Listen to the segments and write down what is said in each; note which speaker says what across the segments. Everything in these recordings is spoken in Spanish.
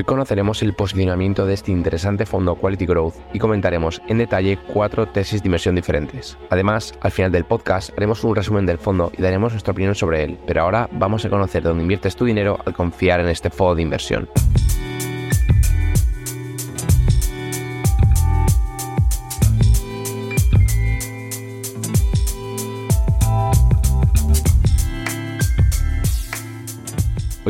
Speaker 1: Hoy conoceremos el posicionamiento de este interesante fondo Quality Growth y comentaremos en detalle cuatro tesis de inversión diferentes. Además, al final del podcast haremos un resumen del fondo y daremos nuestra opinión sobre él, pero ahora vamos a conocer dónde inviertes tu dinero al confiar en este fondo de inversión.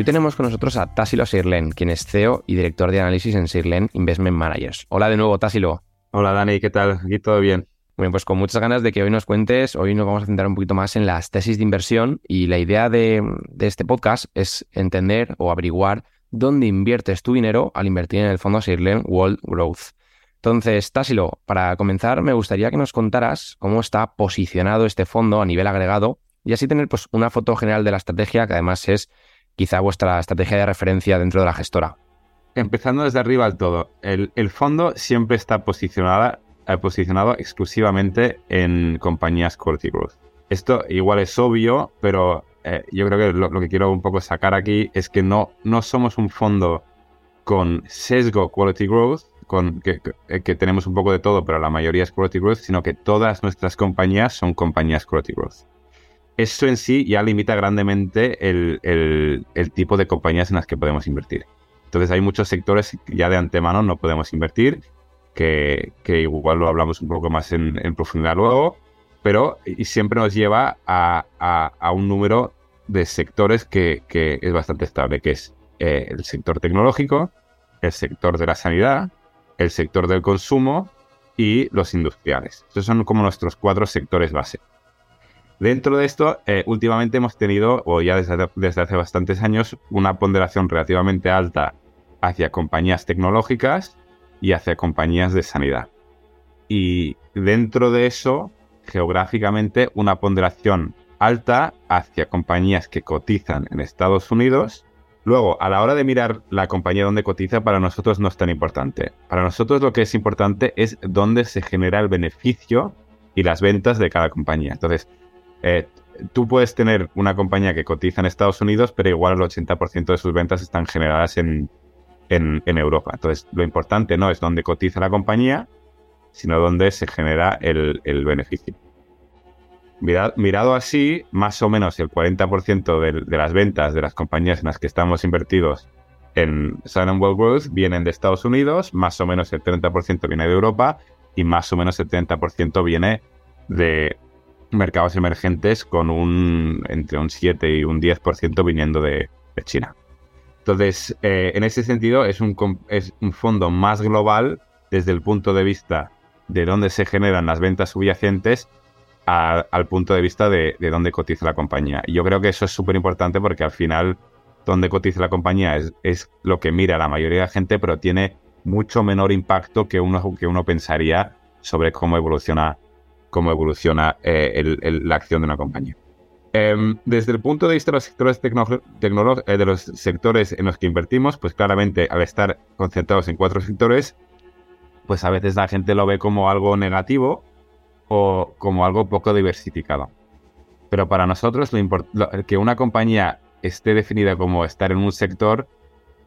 Speaker 1: Hoy tenemos con nosotros a Tassilo Sirlen, quien es CEO y director de análisis en Sirlen Investment Managers. Hola de nuevo, Tassilo.
Speaker 2: Hola Dani, ¿qué tal? Aquí todo bien.
Speaker 1: Bueno, pues con muchas ganas de que hoy nos cuentes, hoy nos vamos a centrar un poquito más en las tesis de inversión y la idea de, este podcast es entender o averiguar dónde inviertes tu dinero al invertir en el fondo Sirlen World Growth. Entonces, Tassilo, para comenzar me gustaría que nos contaras cómo está posicionado este fondo a nivel agregado y así tener pues, una foto general de la estrategia que además es quizá vuestra estrategia de referencia dentro de la gestora?
Speaker 2: Empezando desde arriba al todo, el, fondo siempre está posicionada, eh, posicionado exclusivamente en compañías quality growth. Esto igual es obvio, pero eh, yo creo que lo, que quiero un poco sacar aquí es que no, no somos un fondo con sesgo quality growth, con, que, que, tenemos un poco de todo, pero la mayoría es quality growth, sino que todas nuestras compañías son compañías quality growth eso en sí ya limita grandemente el, tipo de compañías en las que podemos invertir. Entonces hay muchos sectores que ya de antemano no podemos invertir, que, igual lo hablamos un poco más en, profundidad luego, pero y siempre nos lleva a, un número de sectores que, es bastante estable, que es eh, el sector tecnológico, el sector de la sanidad, el sector del consumo y los industriales. Esos son como nuestros cuatro sectores base. Dentro de esto, eh, últimamente hemos tenido, o ya desde, hace bastantes años, una ponderación relativamente alta hacia compañías tecnológicas y hacia compañías de sanidad. Y dentro de eso, geográficamente, una ponderación alta hacia compañías que cotizan en Estados Unidos. Luego, a la hora de mirar la compañía donde cotiza, para nosotros no es tan importante. Para nosotros lo que es importante es dónde se genera el beneficio y las ventas de cada compañía. Entonces, eh, tú puedes tener una compañía que cotiza en Estados Unidos, pero igual el 80% de sus ventas están generadas en, Europa. Entonces, lo importante no es dónde cotiza la compañía, sino dónde se genera el, beneficio. Mirado, así, más o menos el 40% de, las ventas de las compañías en las que estamos invertidos en Sun World Growth vienen de Estados Unidos, más o menos el 30% viene de Europa y más o menos el 30% viene de, mercados emergentes con un entre un 7 y un 10% viniendo de, China. Entonces, eh, en ese sentido, es un, es un fondo más global desde el punto de vista de dónde se generan las ventas subyacentes al punto de vista de, dónde cotiza la compañía. Y yo creo que eso es súper importante porque al final, dónde cotiza la compañía es, es, lo que mira la mayoría de la gente, pero tiene mucho menor impacto que uno, que uno pensaría sobre cómo evoluciona cómo evoluciona eh, la acción de una compañía. Em, desde el punto de vista de los sectores eh, de los sectores en los que invertimos, pues claramente al estar concentrados en cuatro sectores, pues a veces la gente lo ve como algo negativo o como algo poco diversificado. Pero para nosotros que una compañía esté definida como estar en un sector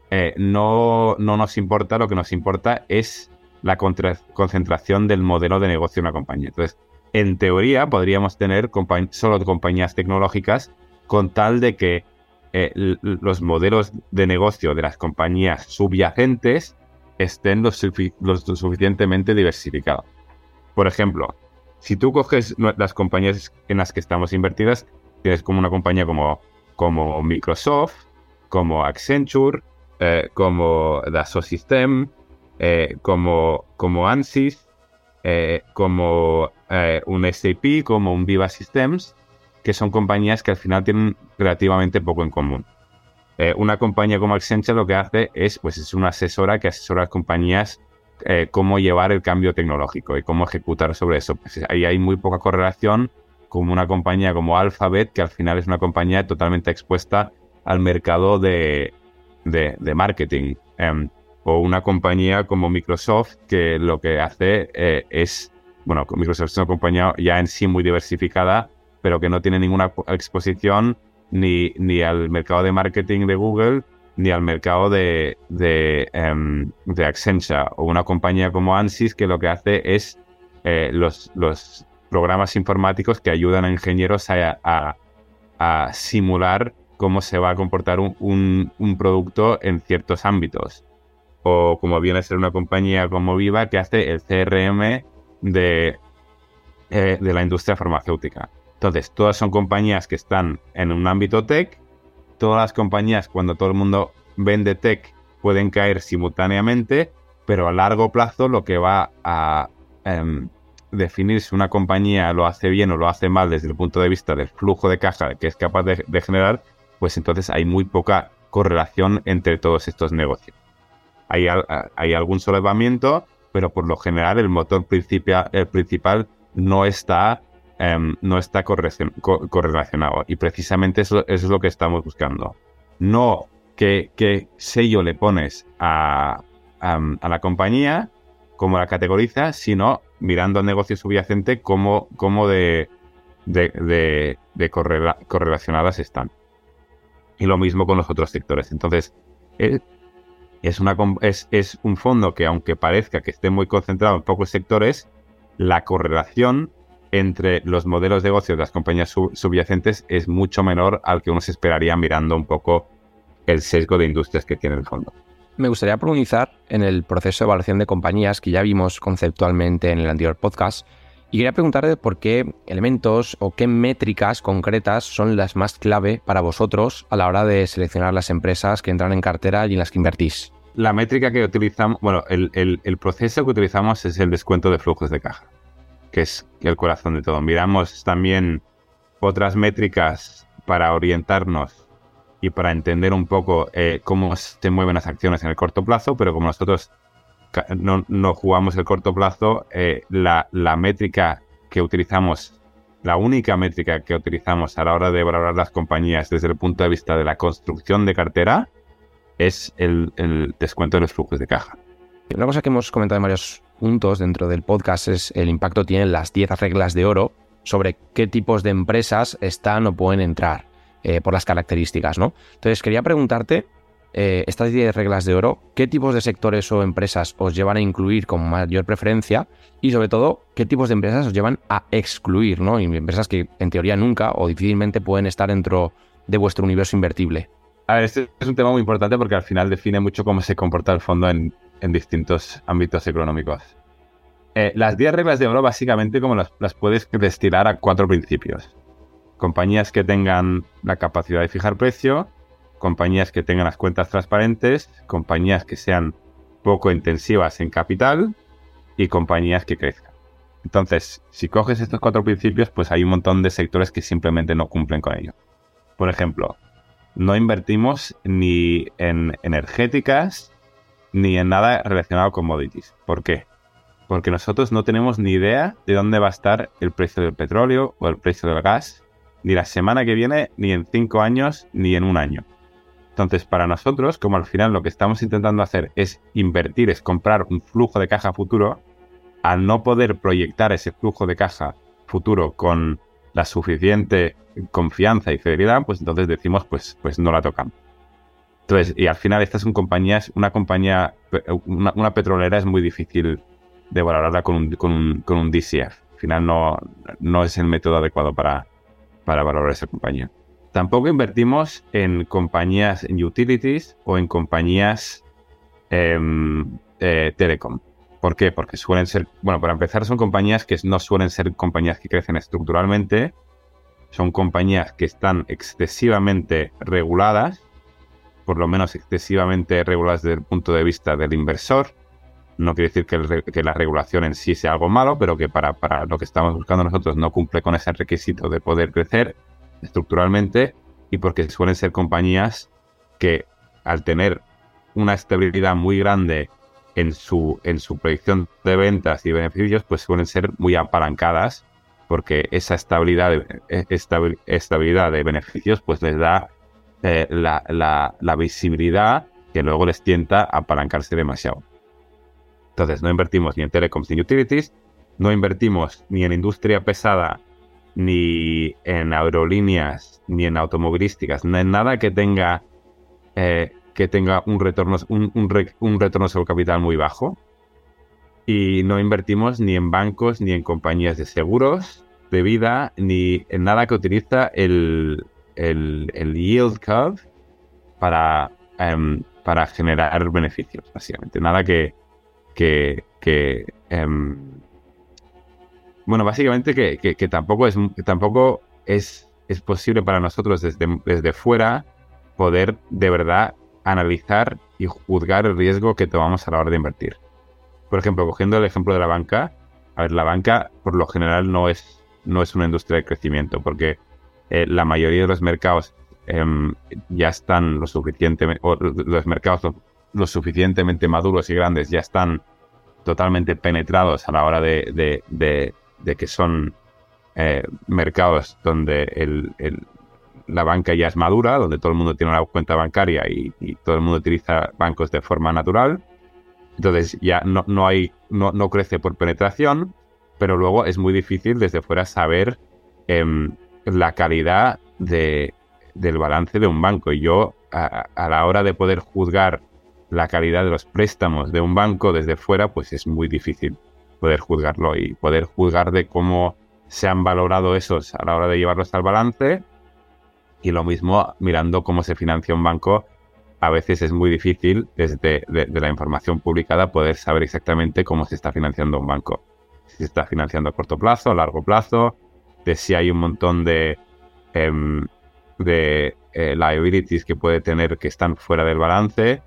Speaker 2: eh, no, no nos importa, lo que nos importa es la concentración del modelo de negocio de una compañía. Entonces, en teoría podríamos tener solo compañías tecnológicas con tal de que eh, los modelos de negocio de las compañías subyacentes estén lo, suficientemente diversificados. Por ejemplo, si tú coges las compañías en las que estamos invertidas, tienes como una compañía como, Microsoft, como Accenture, eh, como Dassault System, eh, como, como ANSYS, como eh, un SAP como un Viva Systems, que son compañías que al final tienen relativamente poco en común. Eh, una compañía como Accenture lo que hace es, pues es una asesora que asesora a las compañías eh, cómo llevar el cambio tecnológico y cómo ejecutar sobre eso. Pues ahí hay muy poca correlación con una compañía como Alphabet, que al final es una compañía totalmente expuesta al mercado de, de, marketing. Em, o una compañía como Microsoft, que lo que hace es bueno, Microsoft es una compañía ya en sí muy diversificada, pero que no tiene ninguna exposición ni, ni al mercado de marketing de Google, ni al mercado de, de, em, Accenture o una compañía como Ansys que lo que hace es eh, los, los, programas informáticos que ayudan a ingenieros a, a, simular cómo se va a comportar un, un, producto en ciertos ámbitos. O como viene a ser una compañía como Viva que hace el CRM de, eh, de la industria farmacéutica. Entonces, todas son compañías que están en un ámbito tech todas las compañías, cuando todo el mundo vende tech, pueden caer simultáneamente, pero a largo plazo lo que va a em, definir si una compañía lo hace bien o lo hace mal desde el punto de vista del flujo de caja que es capaz de, generar, pues entonces hay muy poca correlación entre todos estos negocios. Hay, algún solapamiento, pero por lo general el motor principal, no está Em, no está correlacionado. Y precisamente eso, es lo que estamos buscando. No qué, sello le pones a, la compañía, cómo la categoriza, sino mirando al negocio subyacente cómo, cómo de, de, correlacionadas están. Y lo mismo con los otros sectores. Entonces, es, un fondo que aunque parezca que esté muy concentrado en pocos sectores, la correlación entre los modelos de negocio de las compañías subyacentes es mucho menor al que uno se esperaría mirando un poco el sesgo de industrias que tiene el fondo.
Speaker 1: Me gustaría profundizar en el proceso de evaluación de compañías que ya vimos conceptualmente en el anterior podcast y quería preguntarle por qué elementos o qué métricas concretas son las más clave para vosotros a la hora de seleccionar las empresas que entran en cartera y en las que invertís.
Speaker 2: La métrica que utilizamos, bueno, el proceso que utilizamos es el descuento de flujos de caja que es el corazón de todo. Miramos también otras métricas para orientarnos y para entender un poco eh, cómo se mueven las acciones en el corto plazo, pero como nosotros no, jugamos el corto plazo, eh, la, métrica que utilizamos, la única métrica que utilizamos a la hora de valorar las compañías desde el punto de vista de la construcción de cartera es el, descuento de los flujos de caja.
Speaker 1: Una cosa que hemos comentado en varios puntos dentro del podcast es el impacto que tienen las 10 reglas de oro sobre qué tipos de empresas están o pueden entrar eh, por las características, ¿no? Entonces quería preguntarte, eh, estas 10 reglas de oro, ¿qué tipos de sectores o empresas os llevan a incluir con mayor preferencia? Y sobre todo, ¿qué tipos de empresas os llevan a excluir, ¿no? Empresas que en teoría nunca o difícilmente pueden estar dentro de vuestro universo invertible.
Speaker 2: A ver, este es un tema muy importante porque al final define mucho cómo se comporta el fondo en, distintos ámbitos económicos. Eh, las 10 reglas de oro básicamente como las, puedes destilar a cuatro principios. Compañías que tengan la capacidad de fijar precio, compañías que tengan las cuentas transparentes, compañías que sean poco intensivas en capital y compañías que crezcan. Entonces, si coges estos cuatro principios, pues hay un montón de sectores que simplemente no cumplen con ello. Por ejemplo, no invertimos ni en energéticas ni en nada relacionado con commodities. ¿Por qué? Porque nosotros no tenemos ni idea de dónde va a estar el precio del petróleo o el precio del gas, ni la semana que viene, ni en cinco años, ni en un año. Entonces, para nosotros, como al final lo que estamos intentando hacer es invertir, es comprar un flujo de caja futuro, al no poder proyectar ese flujo de caja futuro con la suficiente confianza y fidelidad, pues entonces decimos, pues, pues no la tocamos. Entonces, y al final estas son compañías, una compañía, una, petrolera es muy difícil de valorarla con un, con un, con un DCF. Al final no, no es el método adecuado para, para valorar esa compañía. Tampoco invertimos en compañías en utilities o en compañías em, eh, telecom. ¿Por qué? Porque suelen ser, bueno, para empezar son compañías que no suelen ser compañías que crecen estructuralmente, son compañías que están excesivamente reguladas por lo menos excesivamente reguladas desde el punto de vista del inversor. No quiere decir que, la regulación en sí sea algo malo, pero que para, lo que estamos buscando nosotros no cumple con ese requisito de poder crecer estructuralmente y porque suelen ser compañías que al tener una estabilidad muy grande en su, en su proyección de ventas y beneficios, pues suelen ser muy apalancadas porque esa estabilidad, eh, estabilidad de beneficios pues les da eh, la, visibilidad que luego les tienta a apalancarse demasiado. Entonces, no invertimos ni en telecoms ni utilities, no invertimos ni en industria pesada, ni en aerolíneas, ni en automovilísticas, no en nada que tenga eh, que tenga un retorno, un, un retorno sobre capital muy bajo. Y no invertimos ni en bancos, ni en compañías de seguros de vida, ni en nada que utiliza el, el, yield curve para, em, para generar beneficios, básicamente. Nada que, que, em, bueno, básicamente que, tampoco es tampoco es, es posible para nosotros desde, desde fuera poder de verdad analizar y juzgar el riesgo que tomamos a la hora de invertir. Por ejemplo, cogiendo el ejemplo de la banca, a ver, la banca por lo general no es, no es una industria de crecimiento, porque eh, la mayoría de los mercados em, ya están lo suficientemente, los mercados lo, suficientemente maduros y grandes ya están totalmente penetrados a la hora de, que son eh, mercados donde el, la banca ya es madura, donde todo el mundo tiene una cuenta bancaria y, todo el mundo utiliza bancos de forma natural. Entonces ya no, no crece por penetración, pero luego es muy difícil desde fuera saber em, la calidad de, del balance de un banco. Y yo, a, la hora de poder juzgar la calidad de los préstamos de un banco desde fuera, pues es muy difícil poder juzgarlo y poder juzgar de cómo se han valorado esos a la hora de llevarlos al balance. Y lo mismo mirando cómo se financia un banco, a veces es muy difícil desde de, la información publicada poder saber exactamente cómo se está financiando un banco. Si se está financiando a corto plazo, a largo plazo, de si hay un montón de, em, de eh, liabilities que puede tener que están fuera del balance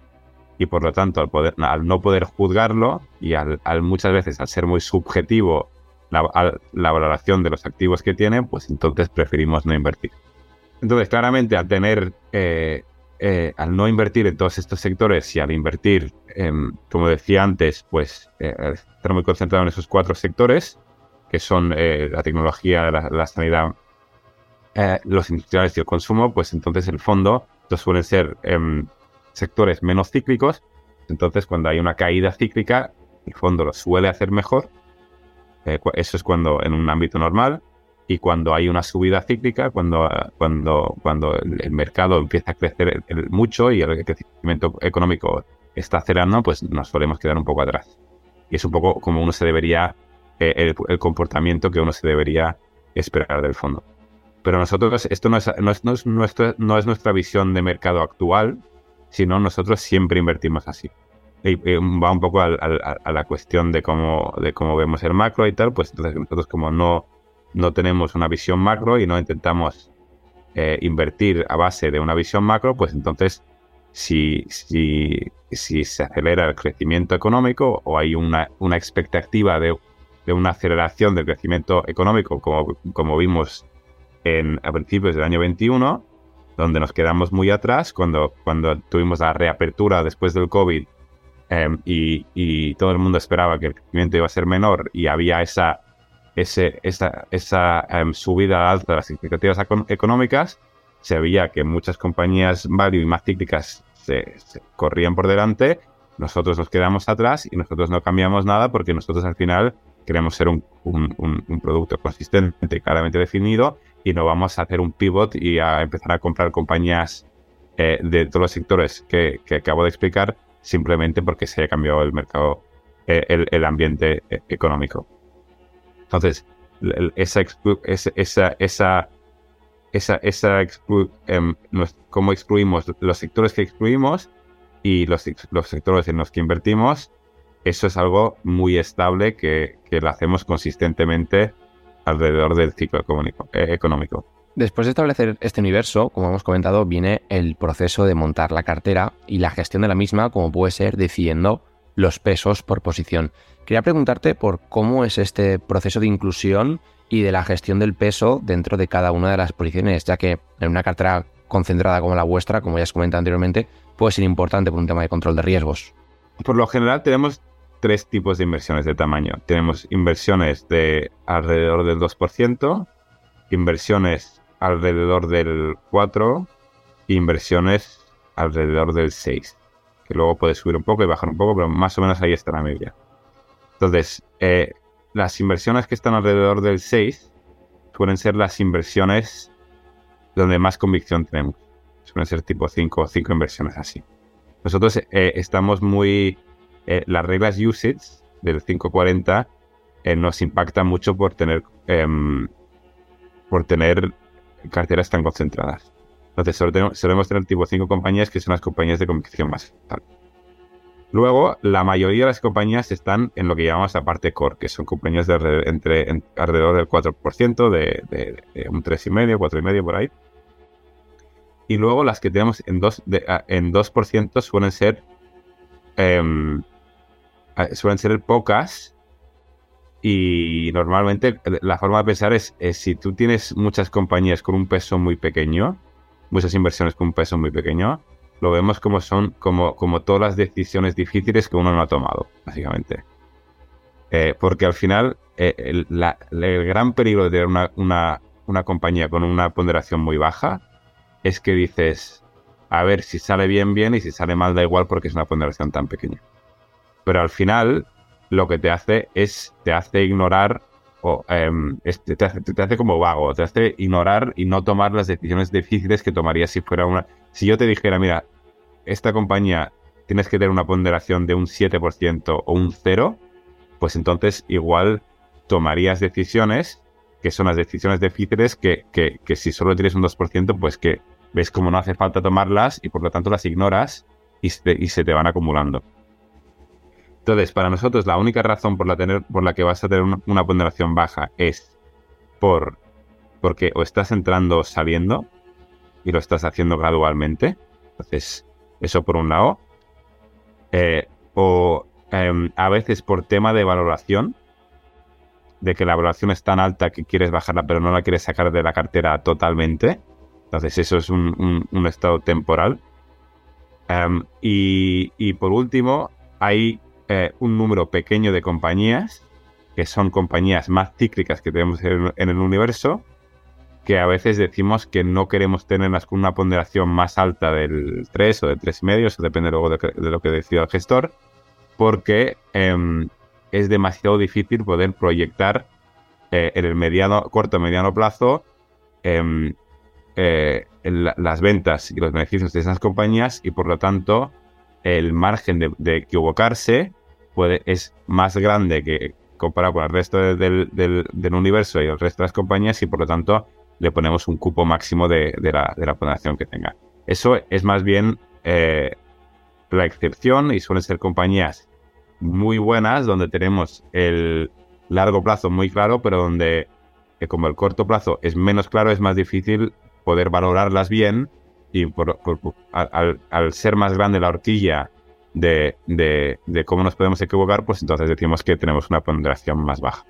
Speaker 2: y por lo tanto al, poder, al no poder juzgarlo y al, muchas veces al ser muy subjetivo la, la, valoración de los activos que tiene, pues entonces preferimos no invertir. Entonces claramente al tener, eh, eh, al no invertir en todos estos sectores y al invertir, como decía antes, pues estar muy concentrado en esos cuatro sectores, que son eh, la tecnología, la, sanidad, eh, los industriales y el consumo, pues entonces el fondo estos suelen ser em, sectores menos cíclicos. Entonces, cuando hay una caída cíclica, el fondo lo suele hacer mejor. Eh, eso es cuando en un ámbito normal. Y cuando hay una subida cíclica, cuando, cuando, cuando el mercado empieza a crecer mucho y el crecimiento económico está acelerando, pues nos solemos quedar un poco atrás. Y es un poco como uno se debería eh, el, comportamiento que uno se debería esperar del fondo. Pero nosotros, esto no es, no es, no es nuestra visión de mercado actual, sino nosotros siempre invertimos así. Y, va un poco a, la cuestión de cómo, de cómo vemos el macro y tal, pues entonces nosotros como no, no tenemos una visión macro y no intentamos eh, invertir a base de una visión macro, pues entonces si, si, si se acelera el crecimiento económico o hay una, una expectativa de de una aceleración del crecimiento económico, como, como vimos en, a principios del año 21, donde nos quedamos muy atrás cuando, cuando tuvimos la reapertura después del COVID em, y, todo el mundo esperaba que el crecimiento iba a ser menor y había esa, ese, esa, esa um, subida alta de las expectativas económicas, se veía que muchas compañías value y más cíclicas se corrían por delante, nosotros nos quedamos atrás y nosotros no cambiamos nada porque nosotros al final queremos ser un, producto consistente, claramente definido, y no vamos a hacer un pivot y a empezar a comprar compañías eh, de todos los sectores que, acabo de explicar, simplemente porque se haya cambiado el mercado, eh, el, ambiente eh, económico. Entonces, esa, esa, esa, esa, esa em, cómo excluimos los sectores que excluimos y los, los sectores en los que invertimos eso es algo muy estable que, lo hacemos consistentemente alrededor del ciclo eh, económico.
Speaker 1: Después de establecer este universo, como hemos comentado, viene el proceso de montar la cartera y la gestión de la misma, como puede ser decidiendo los pesos por posición. Quería preguntarte por cómo es este proceso de inclusión y de la gestión del peso dentro de cada una de las posiciones, ya que en una cartera concentrada como la vuestra, como ya os comenté anteriormente, puede ser importante por un tema de control de riesgos.
Speaker 2: Por lo general tenemos tres tipos de inversiones de tamaño. Tenemos inversiones de alrededor del 2%, inversiones alrededor del 4% e inversiones alrededor del 6%. Que luego puede subir un poco y bajar un poco, pero más o menos ahí está la media. Entonces, eh, las inversiones que están alrededor del 6 suelen ser las inversiones donde más convicción tenemos. Suelen ser tipo 5 o 5 inversiones así. nosotros eh, estamos muy... Eh, las reglas usage del 540 eh, nos impactan mucho por tener, em, por tener carteras tan concentradas. Entonces, solemos tener tipo 5 compañías que son las compañías de convicción más Luego, la mayoría de las compañías están en lo que llamamos la parte core, que son compañías de entre, alrededor del 4%, de, de, de un 3,5, 4,5 por ahí. Y luego las que tenemos en 2%, en 2 suelen ser em, suelen ser pocas y normalmente la forma de pensar es, si tú tienes muchas compañías con un peso muy pequeño, muchas inversiones con un peso muy pequeño, lo vemos como son como, como todas las decisiones difíciles que uno no ha tomado, básicamente. Eh, porque al final eh, el, gran peligro de tener una, una, una compañía con una ponderación muy baja es que dices, a ver, si sale bien, bien, y si sale mal, da igual porque es una ponderación tan pequeña. Pero al final, lo que te hace es, te hace ignorar, o em, te, hace, te, hace, como vago, te hace ignorar y no tomar las decisiones difíciles que tomarías si fuera una... Si yo te dijera, mira, esta compañía tienes que tener una ponderación de un 7% o un 0, pues entonces igual tomarías decisiones que son las decisiones difíciles que, que, que si solo tienes un 2%, pues que ves como no hace falta tomarlas y por lo tanto las ignoras y se, te van acumulando. Entonces, para nosotros la única razón por la, que vas a tener una, ponderación baja es por porque o estás entrando o saliendo y lo estás haciendo gradualmente. Entonces, eso por un lado. Eh, o em, a veces por tema de valoración, de que la valoración es tan alta que quieres bajarla pero no la quieres sacar de la cartera totalmente. Entonces eso es un, estado temporal. Em, y, por último, hay eh, un número pequeño de compañías, que son compañías más cíclicas que tenemos en, el universo, que a veces decimos que no queremos tenerlas con una ponderación más alta del 3 o del 3,5, eso depende luego de, lo que decida el gestor, porque em, es demasiado difícil poder proyectar eh, en el mediano, corto mediano plazo em, eh, las ventas y los beneficios de esas compañías y por lo tanto el margen de, equivocarse es más grande que comparado con el resto del, universo y el resto de las compañías y por lo tanto le ponemos un cupo máximo de, la, de ponderación que tenga. Eso es más bien eh, la excepción y suelen ser compañías muy buenas donde tenemos el largo plazo muy claro, pero donde eh, como el corto plazo es menos claro, es más difícil poder valorarlas bien y por, al, ser más grande la horquilla de, de, cómo nos podemos equivocar, pues entonces decimos que tenemos una ponderación más baja.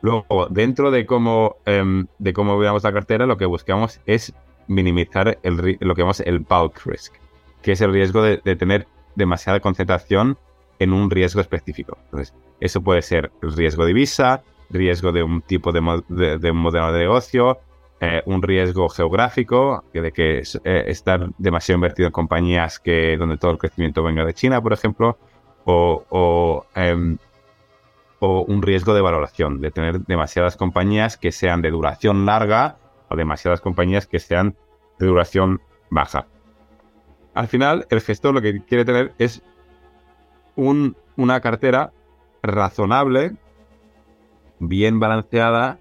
Speaker 2: Luego, dentro de cómo, em, de cómo veamos la cartera, lo que buscamos es minimizar el, lo que llamamos el bulk risk, que es el riesgo de, tener demasiada concentración en un riesgo específico. Entonces, eso puede ser riesgo de divisa, riesgo de un tipo de, de un modelo de negocio, eh, un riesgo geográfico, de que eh, estar demasiado invertido en compañías que donde todo el crecimiento venga de China, por ejemplo, o, em, o, un riesgo de valoración, de tener demasiadas compañías que sean de duración larga o demasiadas compañías que sean de duración baja. Al final, el gestor lo que quiere tener es una cartera razonable, bien balanceada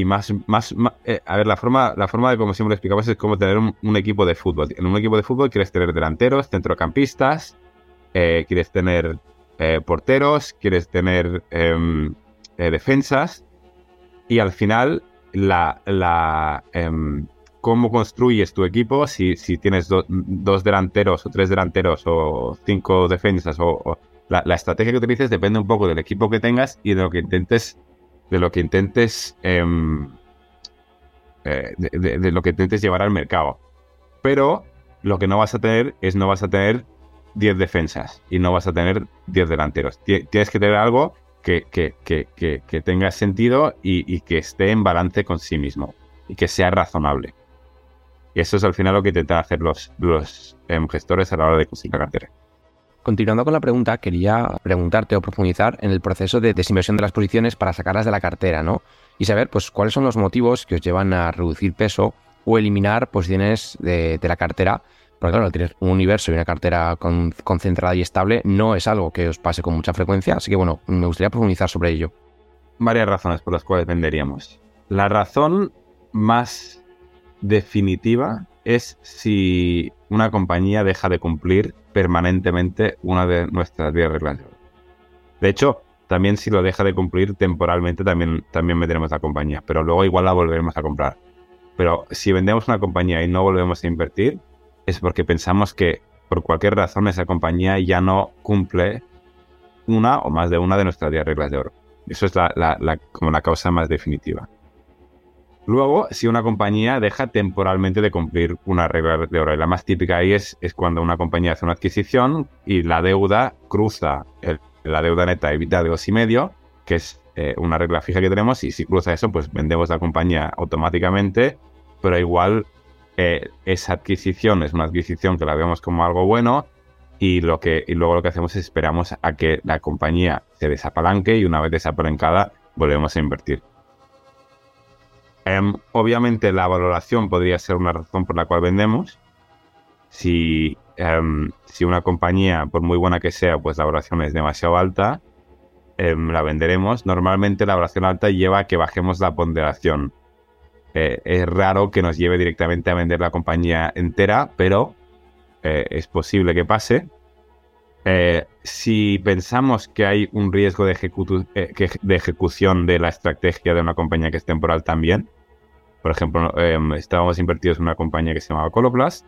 Speaker 2: y más, más, eh, a ver, la forma, la forma de como siempre explicamos es como tener un, equipo de fútbol. En un equipo de fútbol quieres tener delanteros, centrocampistas, eh, quieres tener eh, porteros, quieres tener em, defensas y al final la, la em, cómo construyes tu equipo, si, si tienes dos delanteros o tres delanteros o cinco defensas o, la, la, estrategia que utilices depende un poco del equipo que tengas y de lo que intentes de lo que intentes em, eh, de, lo que intentes llevar al mercado. Pero lo que no vas a tener es no vas a tener 10 defensas y no vas a tener 10 delanteros. Tienes que tener algo que, que, tenga sentido y, que esté en balance con sí mismo y que sea razonable. Y eso es al final lo que intentan hacer los, los em, gestores a la hora de conseguir la cartera.
Speaker 1: Continuando con la pregunta, quería preguntarte o profundizar en el proceso de desinversión de las posiciones para sacarlas de la cartera, ¿no? Y saber, pues, cuáles son los motivos que os llevan a reducir peso o eliminar posiciones de, la cartera Porque claro, tienes un universo y una cartera concentrada y estable no es algo que os pase con mucha frecuencia, así que bueno, me gustaría profundizar sobre ello.
Speaker 2: Varias razones por las cuales venderíamos. La razón más definitiva es si una compañía deja de cumplir permanentemente una de nuestras 10 reglas. De hecho, también si lo deja de cumplir temporalmente, también, también meteremos la compañía, pero luego igual la volveremos a comprar. Pero si vendemos una compañía y no volvemos a invertir, es porque pensamos que por cualquier razón esa compañía ya no cumple una o más de una de nuestras 10 reglas de oro. Eso es como la causa más definitiva. Luego, si una compañía deja temporalmente de cumplir una regla de oro, y la más típica ahí es, es cuando una compañía hace una adquisición y la deuda cruza la deuda neta evita de dos y medio, que es eh, una regla fija que tenemos, y si cruza eso, pues vendemos la compañía automáticamente, pero igual eh, esa adquisición es una adquisición que la vemos como algo bueno y, lo que, y luego lo que hacemos es esperamos a que la compañía se desapalanque y una vez desapalancada volvemos a invertir. Em, obviamente la valoración podría ser una razón por la cual vendemos. Si, em, si una compañía, por muy buena que sea, pues la valoración es demasiado alta, em, la venderemos. Normalmente la valoración alta lleva a que bajemos la ponderación. Eh, es raro que nos lleve directamente a vender la compañía entera, pero eh, es posible que pase. Eh, si pensamos que hay un riesgo de, ejecución de la estrategia de una compañía que es temporal también, por ejemplo, em, estábamos invertidos en una compañía que se llamaba Coloplast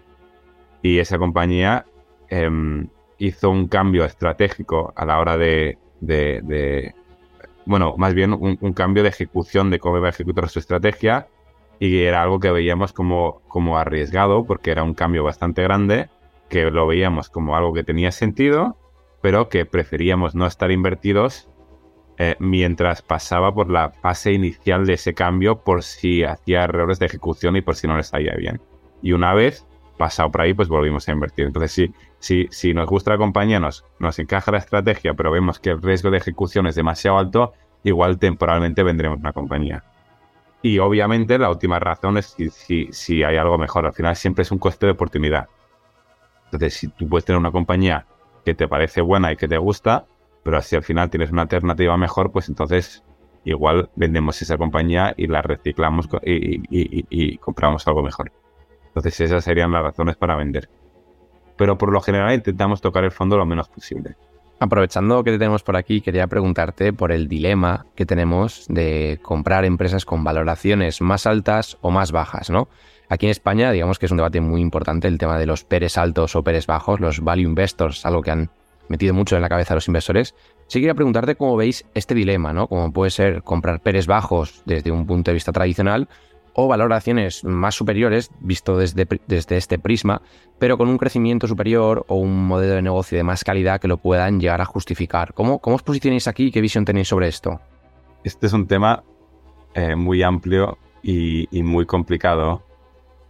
Speaker 2: y esa compañía em, hizo un cambio estratégico a la hora de, bueno, más bien un, cambio de ejecución de cómo iba a ejecutar su estrategia y era algo que veíamos como, como arriesgado porque era un cambio bastante grande, que lo veíamos como algo que tenía sentido, pero que preferíamos no estar invertidos eh, mientras pasaba por la fase inicial de ese cambio por si hacía errores de ejecución y por si no les salía bien. Y una vez pasado por ahí, pues volvimos a invertir. Entonces, si, si, si nos gusta la compañía, nos, nos encaja la estrategia, pero vemos que el riesgo de ejecución es demasiado alto, igual temporalmente vendremos una compañía. Y obviamente la última razón es si, si, si, hay algo mejor. Al final siempre es un coste de oportunidad. Entonces, si tú puedes tener una compañía que te parece buena y que te gusta, pero si al final tienes una alternativa mejor, pues entonces igual vendemos esa compañía y la reciclamos y, compramos algo mejor. Entonces esas serían las razones para vender. Pero por lo general intentamos tocar el fondo lo menos posible.
Speaker 1: Aprovechando que te tenemos por aquí, quería preguntarte por el dilema que tenemos de comprar empresas con valoraciones más altas o más bajas, ¿no? Aquí en España, digamos que es un debate muy importante el tema de los peres altos o peres bajos, los value investors, algo que han metido mucho en la cabeza de los inversores. Sí quería preguntarte cómo veis este dilema, ¿no? Como puede ser comprar peres bajos desde un punto de vista tradicional o valoraciones más superiores visto desde, desde este prisma, pero con un crecimiento superior o un modelo de negocio de más calidad que lo puedan llegar a justificar. ¿Cómo, cómo os posicionáis aquí y qué visión tenéis sobre esto?
Speaker 2: Este es un tema eh, muy amplio y, muy complicado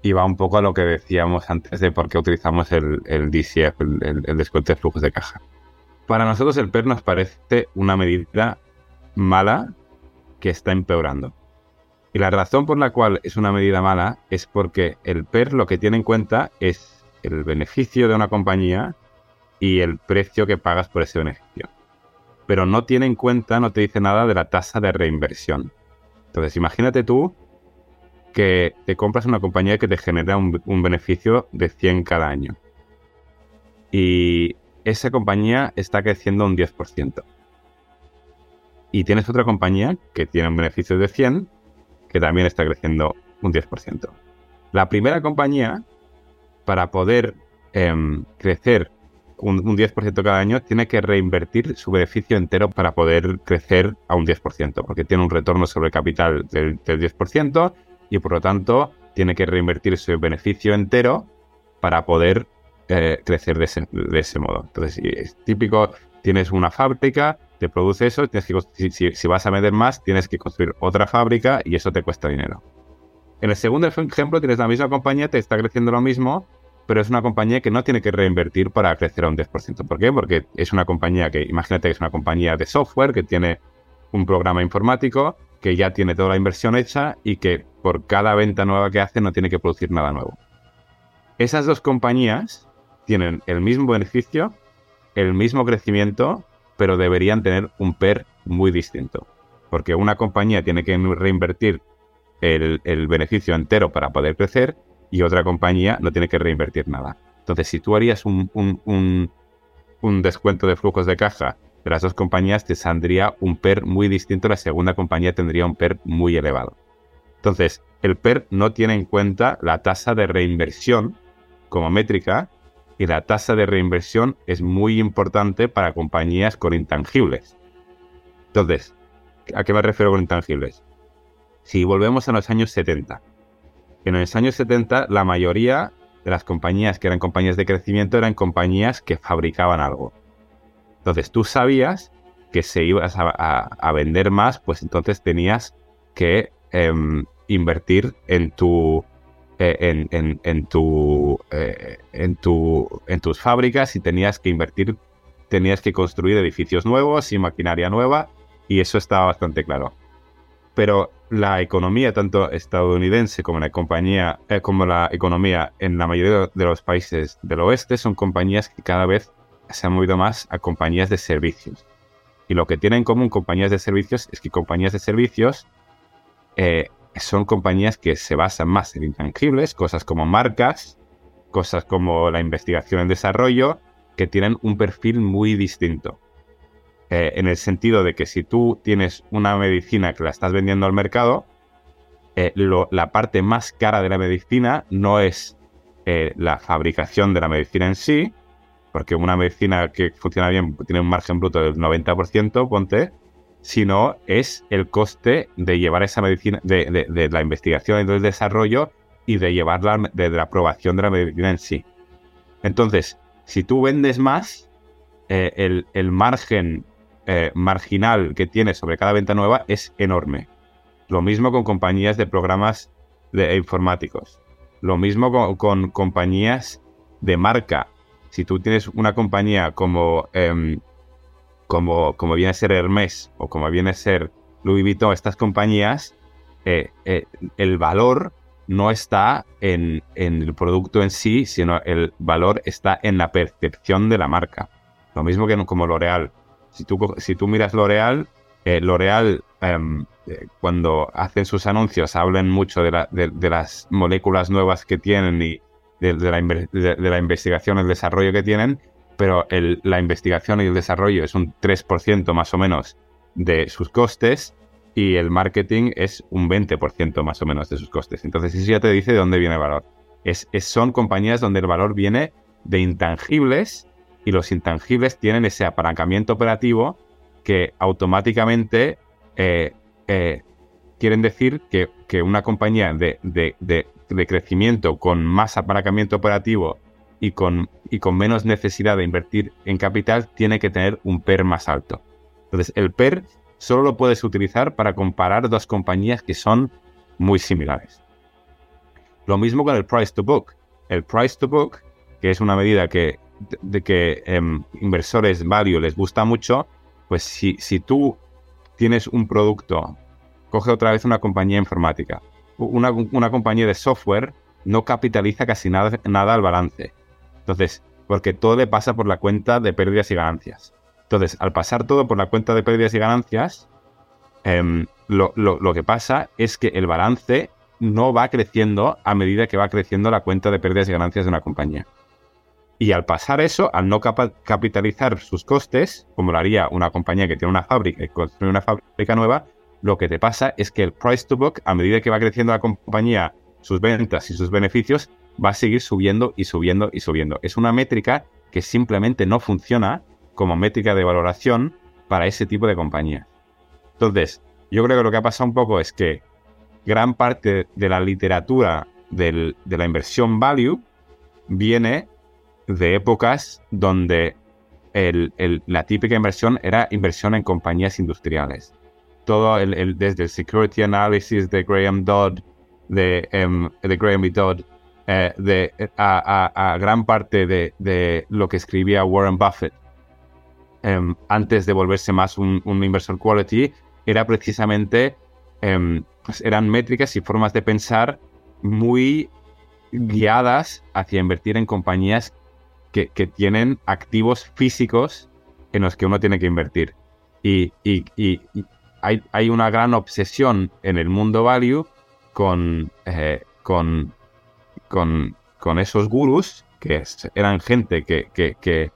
Speaker 2: y va un poco a lo que decíamos antes de por qué utilizamos el, DCF, el, el descuento de flujos de caja. Para nosotros el PER nos parece una medida mala que está empeorando. Y la razón por la cual es una medida mala es porque el PER lo que tiene en cuenta es el beneficio de una compañía y el precio que pagas por ese beneficio. Pero no tiene en cuenta, no te dice nada de la tasa de reinversión. Entonces, imagínate tú que te compras una compañía que te genera un, beneficio de 100 cada año. Y esa compañía está creciendo un 10%. Y tienes otra compañía que tiene un beneficio de 100 que también está creciendo un 10%. La primera compañía, para poder em, crecer un, 10% cada año, tiene que reinvertir su beneficio entero para poder crecer a un 10%, porque tiene un retorno sobre capital del, 10% y por lo tanto tiene que reinvertir su beneficio entero para poder eh, crecer de ese, modo. Entonces, si es típico, tienes una fábrica, te produce eso, tienes que, si, vas a vender más, tienes que construir otra fábrica y eso te cuesta dinero. En el segundo ejemplo, tienes la misma compañía, te está creciendo lo mismo, pero es una compañía que no tiene que reinvertir para crecer a un 10%. ¿Por qué? Porque es una compañía que, imagínate que es una compañía de software que tiene un programa informático que ya tiene toda la inversión hecha y que por cada venta nueva que hace no tiene que producir nada nuevo. esas dos compañías tienen el mismo beneficio, el mismo crecimiento, pero deberían tener un PER muy distinto. Porque una compañía tiene que reinvertir el, beneficio entero para poder crecer y otra compañía no tiene que reinvertir nada. Entonces, si tú harías un, un descuento de flujos de caja de las dos compañías, te saldría un PER muy distinto. La segunda compañía tendría un PER muy elevado. Entonces, el PER no tiene en cuenta la tasa de reinversión como métrica y la tasa de reinversión es muy importante para compañías con intangibles. Entonces, ¿a qué me refiero con intangibles? Si volvemos a los años 70, en los años 70 la mayoría de las compañías que eran compañías de crecimiento eran compañías que fabricaban algo. Entonces tú sabías que si ibas a, vender más, pues entonces tenías que em, invertir en tu eh, en, tu, eh, en, tu, en tus fábricas y tenías que invertir, tenías que construir edificios nuevos y maquinaria nueva y eso estaba bastante claro. Pero la economía, tanto estadounidense como la compañía, eh, como la economía en la mayoría de los países del oeste, son compañías que cada vez se han movido más a compañías de servicios. Y lo que tienen en común compañías de servicios es que compañías de servicios son compañías que se basan más en intangibles, cosas como marcas, cosas como la investigación en desarrollo, que tienen un perfil muy distinto. Eh, en el sentido de que si tú tienes una medicina que la estás vendiendo al mercado, eh, la parte más cara de la medicina no es eh, la fabricación de la medicina en sí, porque una medicina que funciona bien tiene un margen bruto del 90%, ponte, sino es el coste de llevar esa medicina, de, la investigación y del desarrollo y de llevarla, de, la aprobación de la medicina en sí. Entonces, si tú vendes más, eh, el, margen eh, marginal que tienes sobre cada venta nueva es enorme. Lo mismo con compañías de programas de informáticos. Lo mismo con, compañías de marca. Si tú tienes una compañía como em, como, como viene a ser Hermes o como viene a ser Louis Vuitton, estas compañías, eh, eh, el valor no está en, el producto en sí, sino el valor está en la percepción de la marca. Lo mismo que como L'Oreal. Si tú, si tú miras L'Oreal, eh, L'Oreal em, cuando hacen sus anuncios hablan mucho de, de, las moléculas nuevas que tienen y de, la, de la investigación, el desarrollo que tienen, pero la investigación y el desarrollo es un 3% más o menos de sus costes y el marketing es un 20% más o menos de sus costes. Entonces eso ya te dice de dónde viene el valor. Es, son compañías donde el valor viene de intangibles y los intangibles tienen ese apalancamiento operativo que automáticamente eh, eh, quieren decir que, una compañía de, de, crecimiento con más apalancamiento operativo y con, y con menos necesidad de invertir en capital tiene que tener un PER más alto. Entonces, el PER solo lo puedes utilizar para comparar dos compañías que son muy similares. Lo mismo con el price to book. El price to book, que es una medida que, de que em, inversores value les gusta mucho, pues si, si tú tienes un producto, coge otra vez una compañía informática, una, una compañía de software no capitaliza casi nada, nada al balance. Entonces, porque todo le pasa por la cuenta de pérdidas y ganancias. Entonces, al pasar todo por la cuenta de pérdidas y ganancias, em, lo, que pasa es que el balance no va creciendo a medida que va creciendo la cuenta de pérdidas y ganancias de una compañía. Y al pasar eso, al no capitalizar sus costes, como lo haría una compañía que tiene una fábrica y construye una fábrica nueva, lo que te pasa es que el price to book, a medida que va creciendo la compañía, sus ventas y sus beneficios, va a seguir subiendo y subiendo y subiendo. Es una métrica que simplemente no funciona como métrica de valoración para ese tipo de compañía. Entonces, yo creo que lo que ha pasado un poco es que gran parte de la literatura de la inversión value viene de épocas donde la típica inversión era inversión en compañías industriales. Todo el, desde el Security Analysis de Graham Dodd, de, em, Graham y Dodd, eh, de, a, gran parte de, lo que escribía Warren Buffett em, antes de volverse más un, inversor quality, era precisamente, em, pues eran métricas y formas de pensar muy guiadas hacia invertir en compañías que, tienen activos físicos en los que uno tiene que invertir. Y, hay, hay, una gran obsesión en el mundo value con, eh, con, con, con, esos gurús, que eran gente que, que,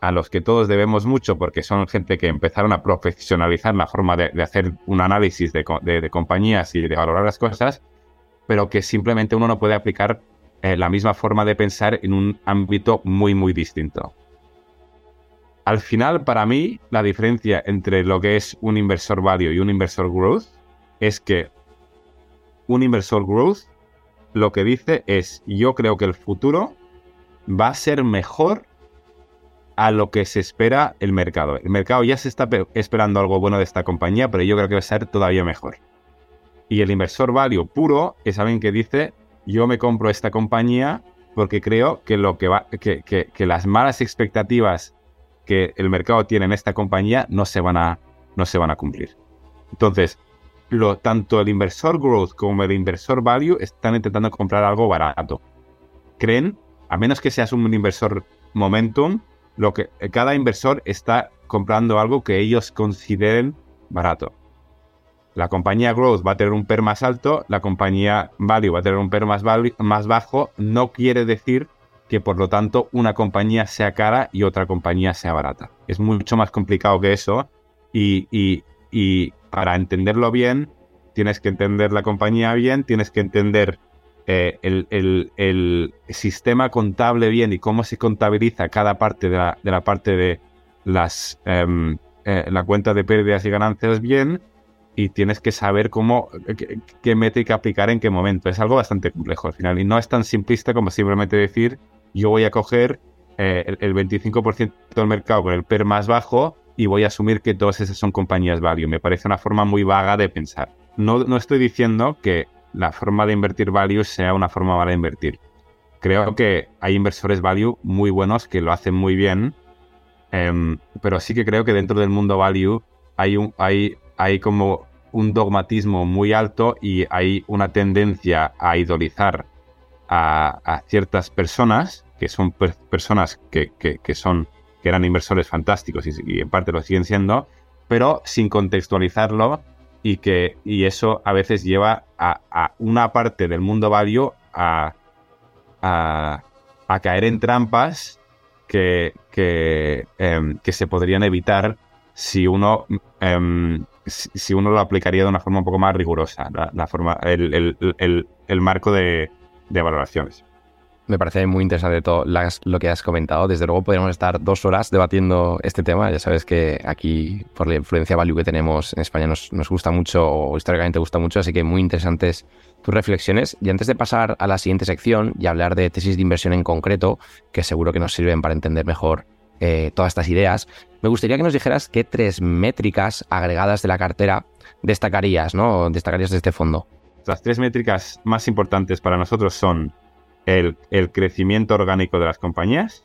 Speaker 2: a los que todos debemos mucho porque son gente que empezaron a profesionalizar la forma de, hacer un análisis de, de, compañías y de valorar las cosas, pero que simplemente uno no puede aplicar eh, la misma forma de pensar en un ámbito muy, muy distinto. Al final, para mí, la diferencia entre lo que es un inversor value y un inversor growth es que un inversor growth lo que dice es, yo creo que el futuro va a ser mejor a lo que se espera el mercado. El mercado ya se está esperando algo bueno de esta compañía, pero yo creo que va a ser todavía mejor. Y el inversor value puro es alguien que dice, yo me compro esta compañía porque creo que, lo que, va, que, que, las malas expectativas que el mercado tiene en esta compañía no se van a, no se van a cumplir. Entonces, lo, tanto el inversor growth como el inversor value están intentando comprar algo barato. Creen, a menos que seas un inversor momentum, lo que cada inversor está comprando algo que ellos consideren barato. La compañía Growth va a tener un PER más alto, la compañía Value va a tener un PER más, bajo. No quiere decir que por lo tanto una compañía sea cara y otra compañía sea barata. Es mucho más complicado que eso y, para entenderlo bien tienes que entender la compañía bien, tienes que entender eh, el, sistema contable bien y cómo se contabiliza cada parte de la, parte de las, em, eh, la cuenta de pérdidas y ganancias bien y tienes que saber cómo, qué, métrica aplicar en qué momento. Es algo bastante complejo al final y no es tan simplista como simplemente decir yo voy a coger eh, el, 25% del mercado con el PER más bajo y voy a asumir que todas esas son compañías value. Me parece una forma muy vaga de pensar. No, no estoy diciendo que la forma de invertir value sea una forma mala de invertir. Creo que hay inversores value muy buenos que lo hacen muy bien, em, pero sí que creo que dentro del mundo value hay, un, hay, hay como un dogmatismo muy alto y hay una tendencia a idolizar a, ciertas personas, que son personas que, son, que eran inversores fantásticos y, en parte lo siguen siendo, pero sin contextualizarlo y que y eso a veces lleva a, una parte del mundo value a, a, caer en trampas que, que, em, que se podrían evitar si uno em, si uno lo aplicaría de una forma un poco más rigurosa, la, forma, el, marco de, valoraciones.
Speaker 1: Me parece muy interesante todo lo que has comentado. Desde luego podríamos estar dos horas debatiendo este tema. Ya sabes que aquí, por la influencia value que tenemos en España, nos, gusta mucho o históricamente gusta mucho, así que muy interesantes tus reflexiones. Y antes de pasar a la siguiente sección y hablar de tesis de inversión en concreto, que seguro que nos sirven para entender mejor eh, todas estas ideas, me gustaría que nos dijeras qué tres métricas agregadas de la cartera destacarías, ¿no? Destacarías de este fondo.
Speaker 2: Las tres métricas más importantes para nosotros son el, crecimiento orgánico de las compañías,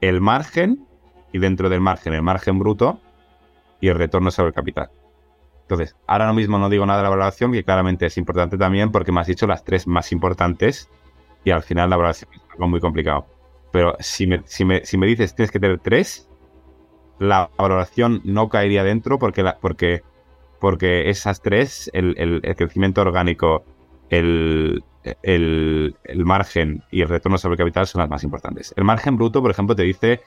Speaker 2: el margen y dentro del margen el margen bruto y el retorno sobre el capital. Entonces, ahora mismo no digo nada de la valoración, que claramente es importante también porque me has dicho las tres más importantes y al final la valoración es algo muy complicado. Pero si me, si me, si me dices tienes que tener tres, la valoración no caería dentro porque, porque, porque esas tres, el, crecimiento orgánico, el, el, margen y el retorno sobre capital son las más importantes. El margen bruto, por ejemplo, te dice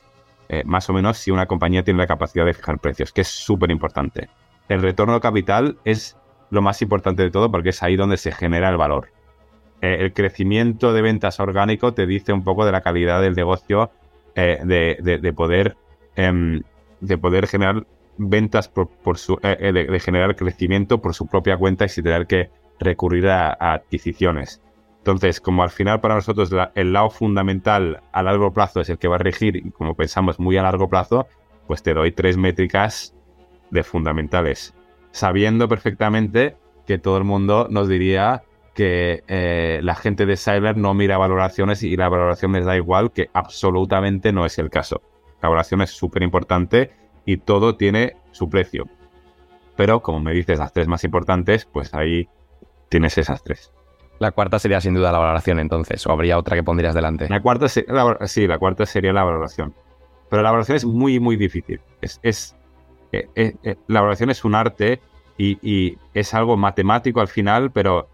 Speaker 2: eh, más o menos si una compañía tiene la capacidad de fijar precios, que es súper importante. El retorno de capital es lo más importante de todo porque es ahí donde se genera el valor. Eh, el crecimiento de ventas orgánico te dice un poco de la calidad del negocio, eh, de, poder, em, de poder generar ventas por, su, eh, de, generar crecimiento por su propia cuenta y sin tener que recurrir a, adquisiciones. Entonces, como al final para nosotros el lado fundamental a largo plazo es el que va a regir, y como pensamos muy a largo plazo, pues te doy tres métricas de fundamentales, sabiendo perfectamente que todo el mundo nos diría que eh, la gente de Cyber no mira valoraciones y la valoración les da igual, que absolutamente no es el caso. La valoración es súper importante y todo tiene su precio. Pero como me dices las tres más importantes, pues ahí tienes esas tres.
Speaker 1: La cuarta sería sin duda la valoración entonces, o habría otra que pondrías delante.
Speaker 2: La cuarta, sí, la cuarta sería la valoración. Pero la valoración es muy, muy difícil. Es, es eh, eh, eh, la valoración es un arte y, es algo matemático al final, pero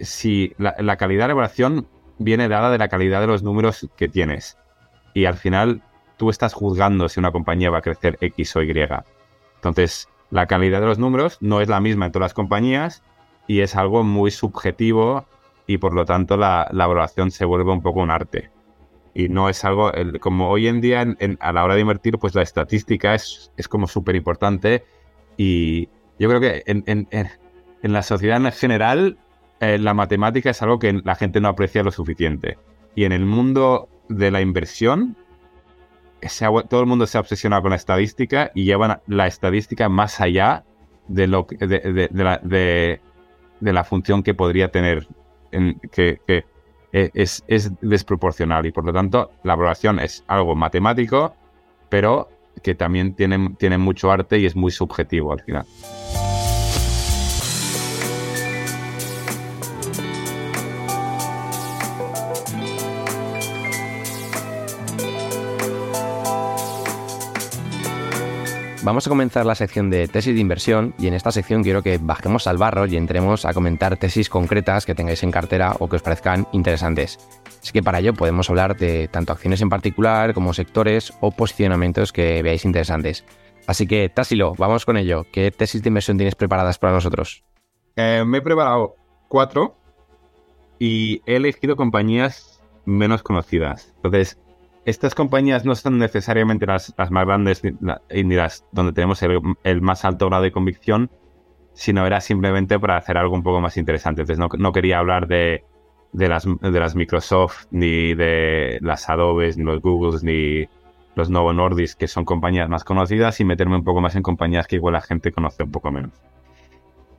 Speaker 2: si la, la calidad de la evaluación viene dada de la calidad de los números que tienes. Y al final tú estás juzgando si una compañía va a crecer X o Y. Entonces, la calidad de los números no es la misma en todas las compañías y es algo muy subjetivo y por lo tanto la, la evaluación se vuelve un poco un arte. Y no es algo, como hoy en día a la hora de invertir, pues la estadística es, es como súper importante y yo creo que en, en, en, la sociedad en general eh, la matemática es algo que la gente no aprecia lo suficiente. Y en el mundo de la inversión, todo el mundo se ha obsesionado con la estadística y llevan la estadística más allá de, lo, de, de, la, la, función que podría tener, en, que, que e, es, es, desproporcional y por lo tanto la evaluación es algo matemático, pero que también tiene, tiene mucho arte y es muy subjetivo al final.
Speaker 1: Vamos a comenzar la sección de tesis de inversión y en esta sección quiero que bajemos al barro y entremos a comentar tesis concretas que tengáis en cartera o que os parezcan interesantes. Así que para ello podemos hablar de tanto acciones en particular como sectores o posicionamientos que veáis interesantes. Así que, Tásilo, vamos con ello. ¿Qué tesis de inversión tienes preparadas para nosotros?
Speaker 2: Eh, me he preparado cuatro y he elegido compañías menos conocidas. Entonces, estas compañías no son necesariamente las, más grandes ni las donde tenemos el, más alto grado de convicción, sino era simplemente para hacer algo un poco más interesante. Entonces no, quería hablar de, las, las Microsoft, ni de las Adobes, ni los Googles, ni los Novo Nordisk, que son compañías más conocidas, y meterme un poco más en compañías que igual la gente conoce un poco menos.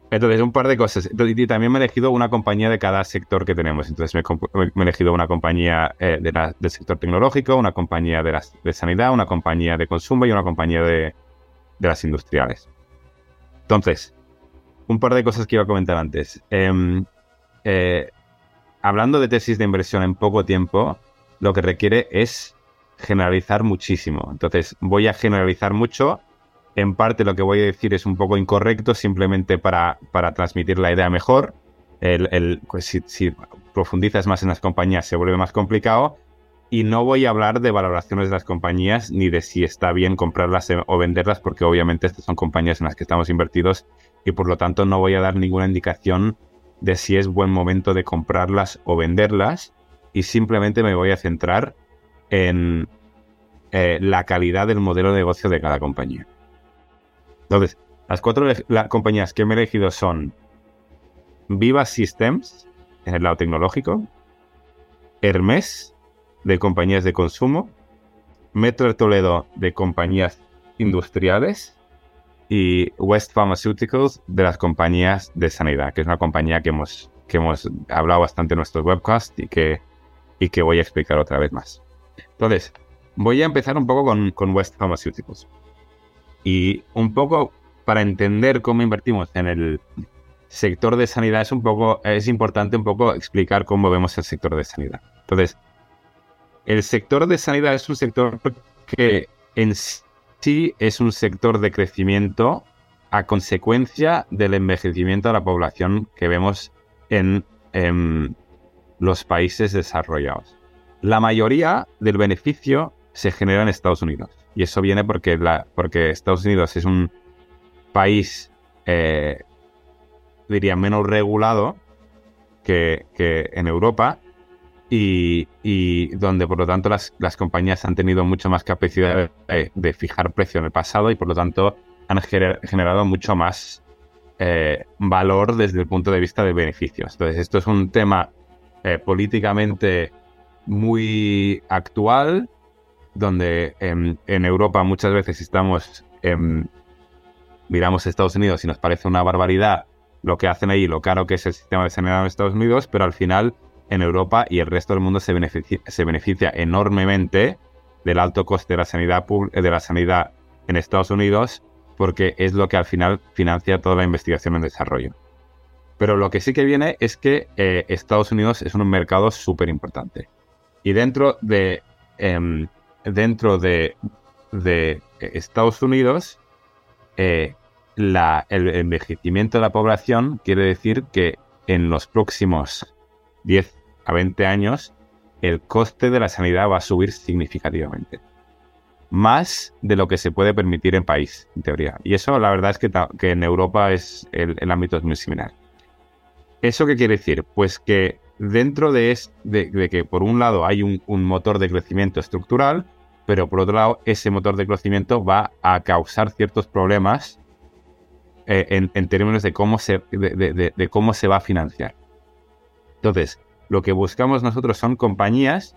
Speaker 2: Entonces, un par de cosas. Y también me he elegido una compañía de cada sector que tenemos. Entonces, me, he elegido una compañía eh, del sector tecnológico, una compañía de, de, sanidad, una compañía de consumo y una compañía de, las industriales. Entonces, un par de cosas que iba a comentar antes. Em, eh, hablando de tesis de inversión en poco tiempo, lo que requiere es generalizar muchísimo. Entonces, voy a generalizar mucho en parte lo que voy a decir es un poco incorrecto, simplemente para, para transmitir la idea mejor. El, pues si, profundizas más en las compañías se vuelve más complicado. Y no voy a hablar de valoraciones de las compañías ni de si está bien comprarlas o venderlas, porque obviamente estas son compañías en las que estamos invertidos y por lo tanto no voy a dar ninguna indicación de si es buen momento de comprarlas o venderlas. Y simplemente me voy a centrar en eh, la calidad del modelo de negocio de cada compañía. Entonces, las cuatro compañías que me he elegido son Viva Systems, en el lado tecnológico, Hermes, de compañías de consumo, Metro de Toledo, de compañías industriales, y West Pharmaceuticals, de las compañías de sanidad, que es una compañía que hemos, que hemos hablado bastante en nuestros webcasts y que, y que voy a explicar otra vez más. Entonces, voy a empezar un poco con, con West Pharmaceuticals. Y un poco para entender cómo invertimos en el sector de sanidad es un poco, es importante un poco explicar cómo vemos el sector de sanidad. Entonces, el sector de sanidad es un sector que en sí es un sector de crecimiento a consecuencia del envejecimiento de la población que vemos en, en los países desarrollados. La mayoría del beneficio se genera en Estados Unidos. Y eso viene porque, Estados Unidos es un país, eh, diría, menos regulado que, en Europa y, donde por lo tanto las, compañías han tenido mucho más capacidad de, fijar precio en el pasado y por lo tanto han generado mucho más eh, valor desde el punto de vista de beneficios. Entonces esto es un tema eh, políticamente muy actual donde en, Europa muchas veces estamos, miramos a Estados Unidos y nos parece una barbaridad lo que hacen ahí, lo caro que es el sistema de sanidad en Estados Unidos, pero al final en Europa y el resto del mundo se beneficia, se beneficia enormemente del alto coste de la sanidad de la sanidad en Estados Unidos porque es lo que al final financia toda la investigación en desarrollo. Pero lo que sí que viene es que eh, Estados Unidos es un mercado súper importante. Y dentro de, em, dentro de, de, Estados Unidos, eh, la, el envejecimiento de la población quiere decir que en los próximos 10 a 20 años el coste de la sanidad va a subir significativamente. Más de lo que se puede permitir en país, en teoría. Y eso la verdad es que, que en Europa es el, ámbito es muy similar. ¿Eso qué quiere decir? Pues que dentro de, de, que por un lado hay un, motor de crecimiento estructural, pero por otro lado ese motor de crecimiento va a causar ciertos problemas eh, en, términos de cómo, se, de, cómo se va a financiar. Entonces, lo que buscamos nosotros son compañías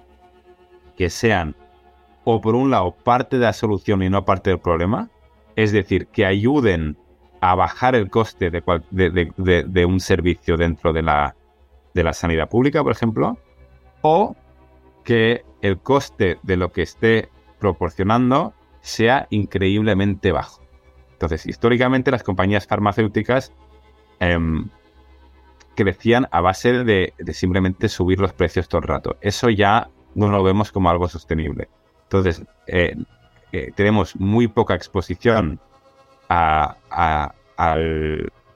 Speaker 2: que sean, o por un lado, parte de la solución y no parte del problema, es decir, que ayuden a bajar el coste de, un servicio dentro de la, de la sanidad pública, por ejemplo, o que el coste de lo que esté proporcionando sea increíblemente bajo. Entonces, históricamente las compañías farmacéuticas em, crecían a base de, simplemente subir los precios todo el rato. Eso ya no lo vemos como algo sostenible. Entonces, eh, eh, tenemos muy poca exposición al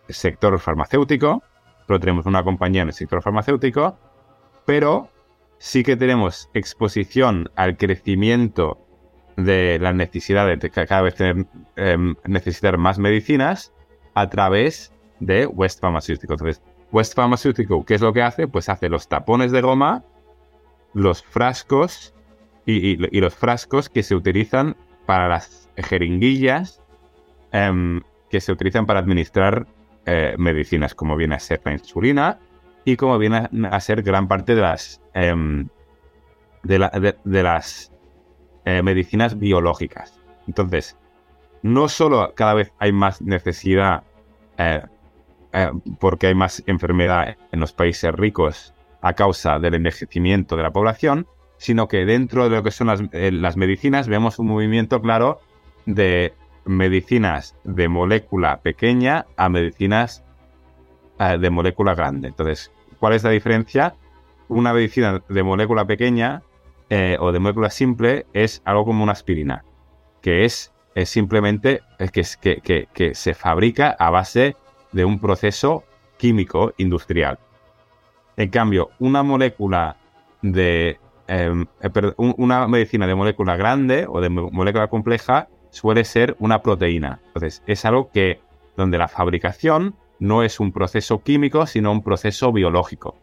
Speaker 2: sector farmacéutico, pero tenemos una compañía en el sector farmacéutico, pero sí que tenemos exposición al crecimiento de la necesidad de cada vez tener, em, necesitar más medicinas a través de West Pharmaceutical. Entonces, West Pharmaceutical, ¿qué es lo que hace? Pues hace los tapones de goma, los frascos y, los frascos que se utilizan para las jeringuillas em, que se utilizan para administrar eh, medicinas, como viene a ser la insulina y como viene a ser gran parte de las, em, de, las eh, medicinas biológicas. Entonces, no solo cada vez hay más necesidad eh, eh, porque hay más enfermedad en los países ricos a causa del envejecimiento de la población, sino que dentro de lo que son las, eh, medicinas vemos un movimiento claro de medicinas de molécula pequeña a medicinas de molécula grande. Entonces, ¿cuál es la diferencia? Una medicina de molécula pequeña o de molécula simple es algo como una aspirina, que es, simplemente que, que, que, se fabrica a base de un proceso químico industrial. En cambio, una molécula de em, eh, una medicina de molécula grande o de molécula compleja suele ser una proteína. Entonces, es algo que donde la fabricación no es un proceso químico, sino un proceso biológico.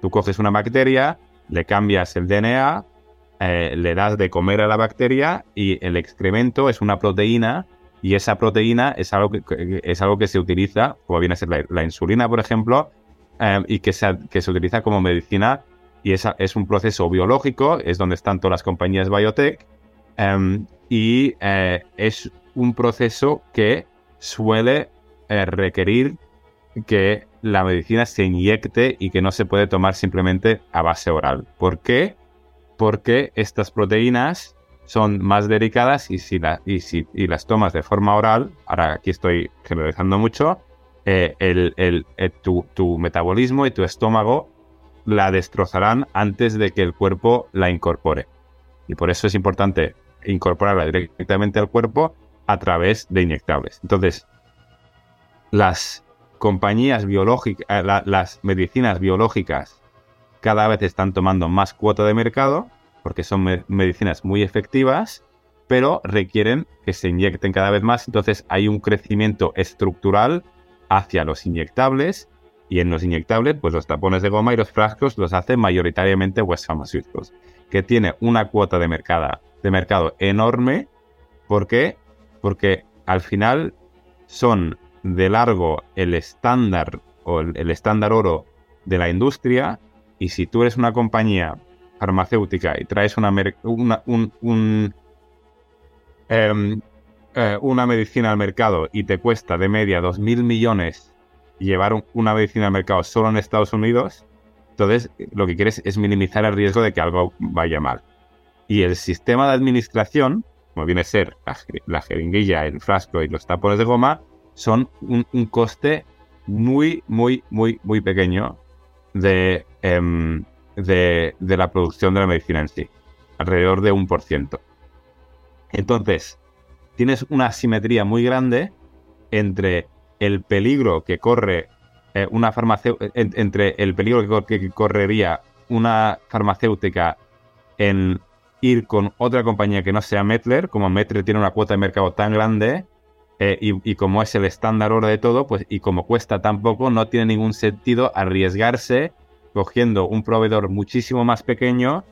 Speaker 2: Tú coges una bacteria, le cambias el DNA, eh, le das de comer a la bacteria y el excremento es una proteína y esa proteína es algo que, es algo que se utiliza, como viene a ser la, insulina, por ejemplo, em, y que se, que se utiliza como medicina. Y esa, es un proceso biológico, es donde están todas las compañías biotech. Em, y eh, es un proceso que suele eh, requerir que la medicina se inyecte y que no se puede tomar simplemente a base oral. ¿Por qué? Porque estas proteínas son más delicadas y si, y si y las tomas de forma oral, ahora aquí estoy generalizando mucho, eh, el, eh, tu, metabolismo y tu estómago la destrozarán antes de que el cuerpo la incorpore. Y por eso es importante incorporarla directamente al cuerpo a través de inyectables. Entonces, las compañías biológicas, eh, las medicinas biológicas cada vez están tomando más cuota de mercado porque son medicinas muy efectivas, pero requieren que se inyecten cada vez más. Entonces hay un crecimiento estructural hacia los inyectables y en los inyectables, pues los tapones de goma y los frascos los hace mayoritariamente West Pharmaceuticals, que tiene una cuota de mercado, de mercado enorme. ¿Por qué? Porque al final son de largo el estándar o el estándar oro de la industria y si tú eres una compañía farmacéutica y traes una, em, eh, una, medicina al mercado y te cuesta de media 2.000 millones llevar una medicina al mercado solo en Estados Unidos, entonces lo que quieres es minimizar el riesgo de que algo vaya mal. Y el sistema de administración, como viene a ser la, jeringuilla, el frasco y los tapones de goma, son un, coste muy, muy, muy, muy pequeño de, em, de, de, la producción de la medicina en sí, alrededor de un por ciento. Entonces, tienes una asimetría muy grande entre el peligro que corre eh, una farmacéutica, entre el peligro que, que correría una farmacéutica en ir con otra compañía que no sea Metler, como Metler tiene una cuota de mercado tan grande, eh, y, como es el estándar oro de todo, pues y como cuesta tan poco, no tiene ningún sentido arriesgarse cogiendo un proveedor muchísimo más pequeño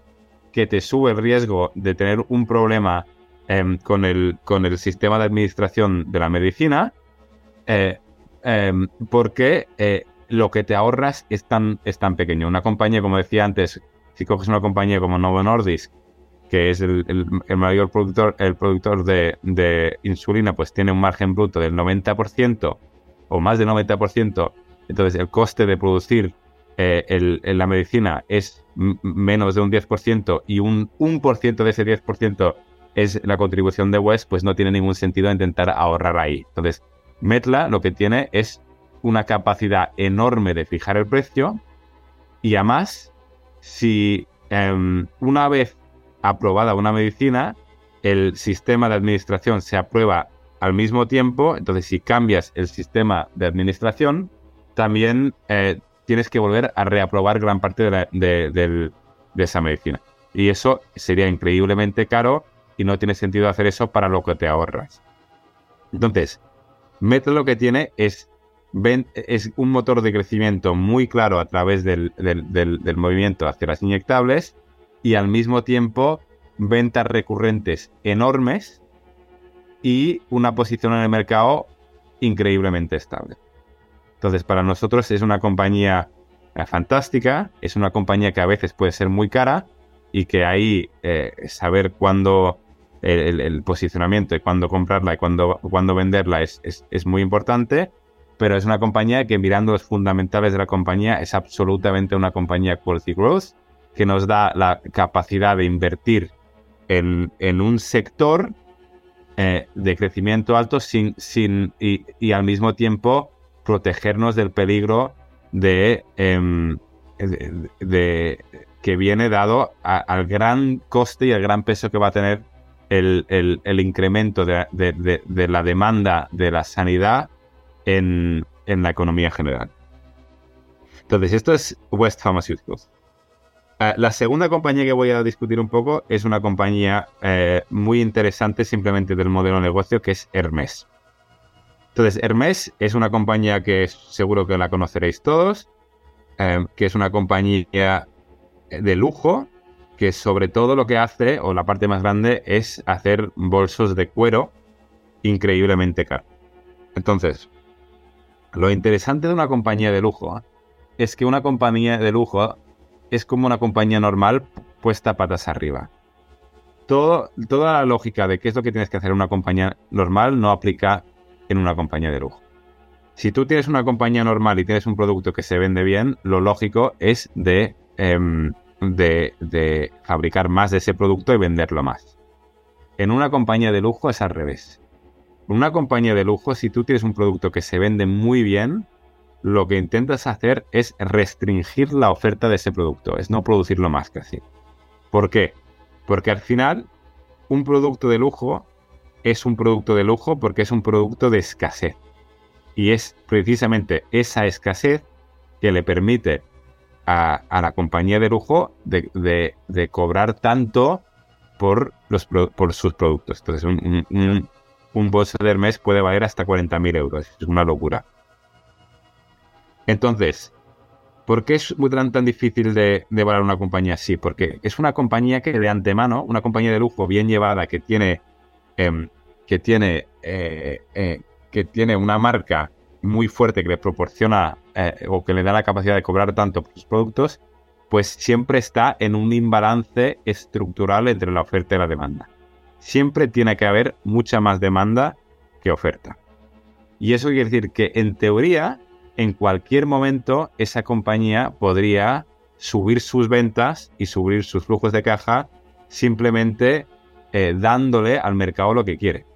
Speaker 2: que te sube el riesgo de tener un problema em, con, el, con el sistema de administración de la medicina, eh, em, porque eh, lo que te ahorras es tan, es tan pequeño. Una compañía, como decía antes, si coges una compañía como Novo Nordisk, que es el, mayor productor, el productor de, insulina, pues tiene un margen bruto del 90% o más del 90%. Entonces, el coste de producir eh, la medicina es menos de un 10% y un 1% de ese 10% es la contribución de West, pues no tiene ningún sentido intentar ahorrar ahí. Entonces, Metla lo que tiene es una capacidad enorme de fijar el precio y además, si em, una vez aprobada una medicina, el sistema de administración se aprueba al mismo tiempo, entonces si cambias el sistema de administración, también eh, tienes que volver a reaprobar gran parte de, esa medicina. Y eso sería increíblemente caro y no tiene sentido hacer eso para lo que te ahorras. Entonces, Meta lo que tiene es, es un motor de crecimiento muy claro a través del movimiento hacia las inyectables y al mismo tiempo ventas recurrentes enormes y una posición en el mercado increíblemente estable. Entonces, para nosotros es una compañía eh, fantástica, es una compañía que a veces puede ser muy cara y que ahí eh, saber cuándo el, posicionamiento y cuándo comprarla y cuándo, cuándo venderla es, es, muy importante, pero es una compañía que mirando los fundamentales de la compañía es absolutamente una compañía quality growth que nos da la capacidad de invertir en, un sector eh, de crecimiento alto sin, sin, y, al mismo tiempo protegernos del peligro de, em, de, que viene dado al gran coste y al gran peso que va a tener el, el, incremento de, de, la demanda de la sanidad en, en la economía general. Entonces, esto es West Pharmaceuticals. Eh, la segunda compañía que voy a discutir un poco es una compañía eh, muy interesante simplemente del modelo de negocio que es Hermes. Entonces, Hermes es una compañía que seguro que la conoceréis todos, eh, que es una compañía de lujo, que sobre todo lo que hace, o la parte más grande, es hacer bolsos de cuero increíblemente caros. Entonces, lo interesante de una compañía de lujo es que una compañía de lujo es como una compañía normal puesta patas arriba. Toda la lógica de qué es lo que tienes que hacer en una compañía normal no aplica en una compañía de lujo. Si tú tienes una compañía normal y tienes un producto que se vende bien, lo lógico es de, em, fabricar más de ese producto y venderlo más. En una compañía de lujo es al revés. Una compañía de lujo, si tú tienes un producto que se vende muy bien, lo que intentas hacer es restringir la oferta de ese producto, es no producirlo más casi. ¿Por qué? Porque al final un producto de lujo es un producto de lujo porque es un producto de escasez. Y es precisamente esa escasez que le permite a, la compañía de lujo de, cobrar tanto por, sus productos. Entonces, un, un, bolso de Hermes puede valer hasta 40.000 euros. Es una locura. Entonces, ¿por qué es tan, tan difícil de, de evaluar una compañía así? Porque es una compañía que de antemano, una compañía de lujo bien llevada, que tiene, em, que tiene, eh, eh, que tiene una marca muy fuerte que le proporciona eh, o que le da la capacidad de cobrar tanto por sus productos, pues siempre está en un imbalance estructural entre la oferta y la demanda. Siempre tiene que haber mucha más demanda que oferta. Y eso quiere decir que en teoría en cualquier momento esa compañía podría subir sus ventas y subir sus flujos de caja simplemente eh, dándole al mercado lo que quiere.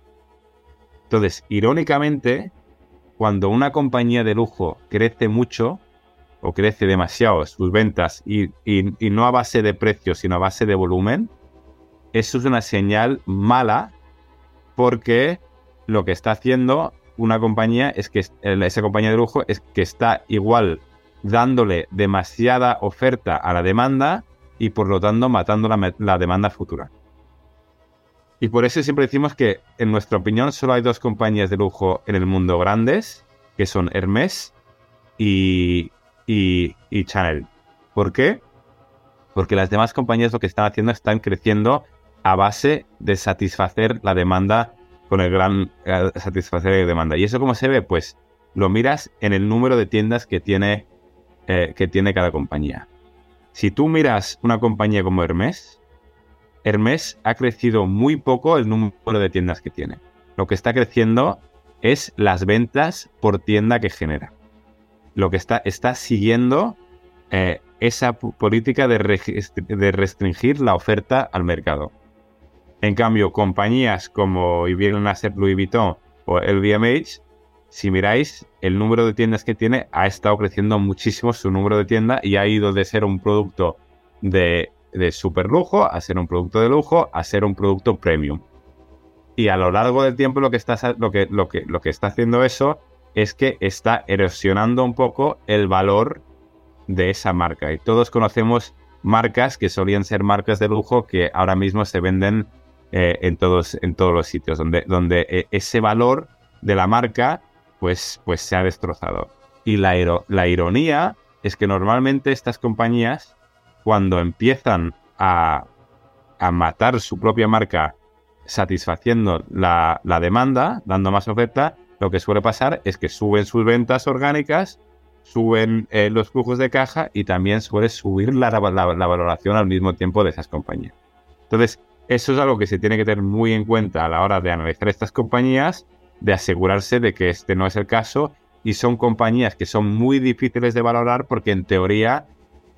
Speaker 2: Entonces, irónicamente, cuando una compañía de lujo crece mucho o crece demasiado sus ventas y, no a base de precios, sino a base de volumen, eso es una señal mala porque lo que está haciendo una compañía es que esa compañía de lujo es que está igual dándole demasiada oferta a la demanda y por lo tanto matando la, demanda futura. Y por eso siempre decimos que, en nuestra opinión, solo hay dos compañías de lujo en el mundo grandes, que son Hermès y, y, y Chanel. ¿Por qué? Porque las demás compañías lo que están haciendo están creciendo a base de satisfacer la demanda con el gran eh, satisfacer de demanda. ¿Y eso cómo se ve? Pues lo miras en el número de tiendas que tiene, eh, que tiene cada compañía. Si tú miras una compañía como Hermes, Hermes ha crecido muy poco el número de tiendas que tiene. Lo que está creciendo es las ventas por tienda que genera. Lo que está, está siguiendo eh, esa política de, de restringir la oferta al mercado. En cambio, compañías como vienen a ser Louis Vuitton o LVMH, si miráis, el número de tiendas que tiene ha estado creciendo muchísimo su número de tiendas y ha ido de ser un producto de, de super lujo a ser un producto de lujo a ser un producto premium. Y a lo largo del tiempo lo que está, lo que, lo que, lo que está haciendo eso es que está erosionando un poco el valor de esa marca. Y todos conocemos marcas que solían ser marcas de lujo que ahora mismo se venden eh, en, todos, en todos los sitios, donde, donde eh, ese valor de la marca pues, pues se ha destrozado. Y la, la ironía es que normalmente estas compañías, cuando empiezan a, a matar su propia marca satisfaciendo la, la, demanda, dando más oferta, lo que suele pasar es que suben sus ventas orgánicas, suben eh, los flujos de caja y también suele subir la, la, valoración al mismo tiempo de esas compañías. Entonces, eso es algo que se tiene que tener muy en cuenta a la hora de analizar estas compañías, de asegurarse de que este no es el caso y son compañías que son muy difíciles de valorar porque en teoría,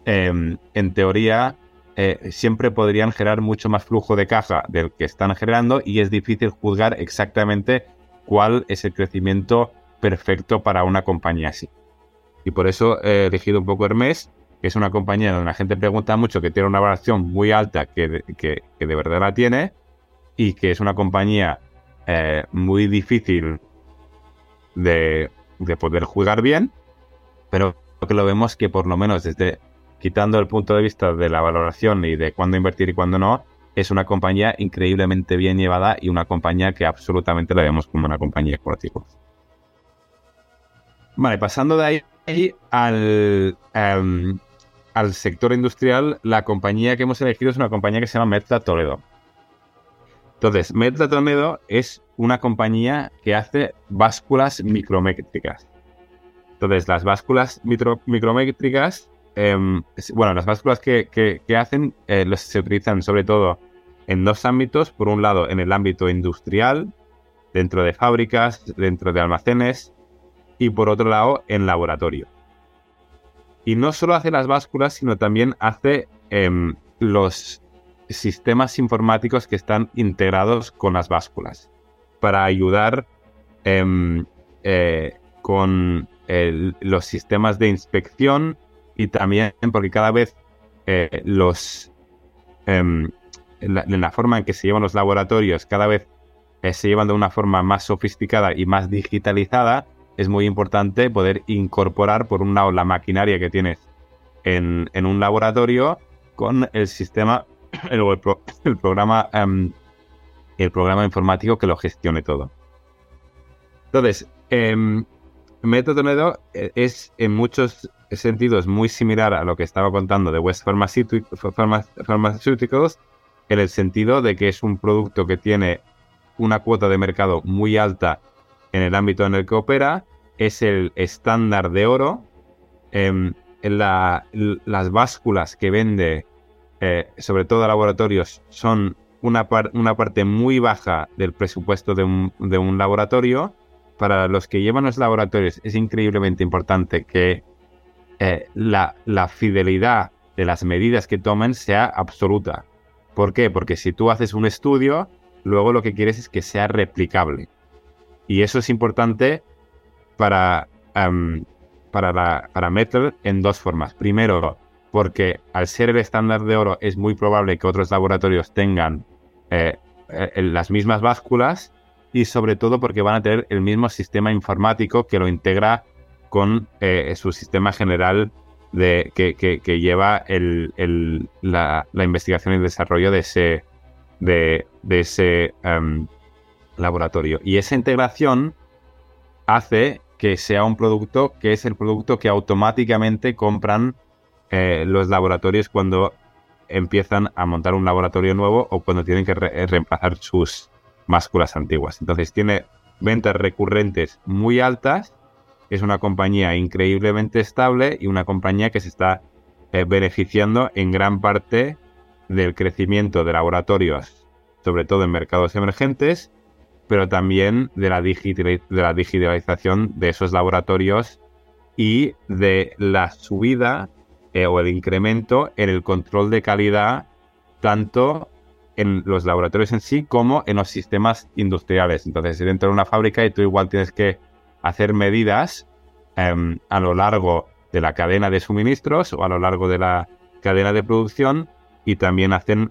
Speaker 2: em, en teoría eh, siempre podrían generar mucho más flujo de caja del que están generando y es difícil juzgar exactamente cuál es el crecimiento perfecto para una compañía así. Y por eso he elegido un poco Hermes que es una compañía donde la gente pregunta mucho, que tiene una valoración muy alta, que de, verdad la tiene, y que es una compañía eh, muy difícil de, poder jugar bien, pero que lo vemos que por lo menos desde quitando el punto de vista de la valoración y de cuándo invertir y cuándo no, es una compañía increíblemente bien llevada y una compañía que absolutamente la vemos como una compañía esportiva. Vale, pasando de ahí al, em, al sector industrial, la compañía que hemos elegido es una compañía que se llama Metla Toledo. Entonces, Metla Toledo es una compañía que hace básculas micrométricas. Entonces, las básculas micrométricas, em, bueno, las básculas que, hacen eh, se utilizan sobre todo en dos ámbitos. Por un lado, en el ámbito industrial, dentro de fábricas, dentro de almacenes, y por otro lado, en laboratorio. Y no solo hace las básculas, sino también hace em, los sistemas informáticos que están integrados con las básculas. Para ayudar em, eh, con los sistemas de inspección y también porque cada vez eh, los em, en la, forma en que se llevan los laboratorios cada vez eh, se llevan de una forma más sofisticada y más digitalizada es muy importante poder incorporar, por un lado, la maquinaria que tienes en, un laboratorio con el sistema, el, programa, em, el programa informático que lo gestione todo. Entonces, Toledo eh, es en muchos sentidos muy similar a lo que estaba contando de West Pharmaceuticals, en el sentido de que es un producto que tiene una cuota de mercado muy alta en el ámbito en el que opera, es el estándar de oro. Em, las básculas que vende, eh, sobre todo laboratorios, son una, una, parte muy baja del presupuesto de un, laboratorio. Para los que llevan los laboratorios es increíblemente importante que eh, la, la fidelidad de las medidas que tomen sea absoluta. ¿Por qué? Porque si tú haces un estudio, luego lo que quieres es que sea replicable. Y eso es importante para, em, para, la, para Metal en dos formas. Primero, porque al ser el estándar de oro es muy probable que otros laboratorios tengan eh, eh, las mismas básculas y sobre todo porque van a tener el mismo sistema informático que lo integra con eh, su sistema general de, que, lleva la, investigación y desarrollo de ese, de, ese em, laboratorio. Y esa integración hace que sea un producto que es el producto que automáticamente compran eh, los laboratorios cuando empiezan a montar un laboratorio nuevo o cuando tienen que reemplazar sus másculas antiguas. Entonces tiene ventas recurrentes muy altas, es una compañía increíblemente estable y una compañía que se está eh, beneficiando en gran parte del crecimiento de laboratorios, sobre todo en mercados emergentes, pero también de la, de la digitalización de esos laboratorios y de la subida eh, o el incremento en el control de calidad tanto en los laboratorios en sí como en los sistemas industriales. Entonces, dentro de una fábrica y tú igual tienes que hacer medidas em, a lo largo de la cadena de suministros o a lo largo de la cadena de producción y también hacen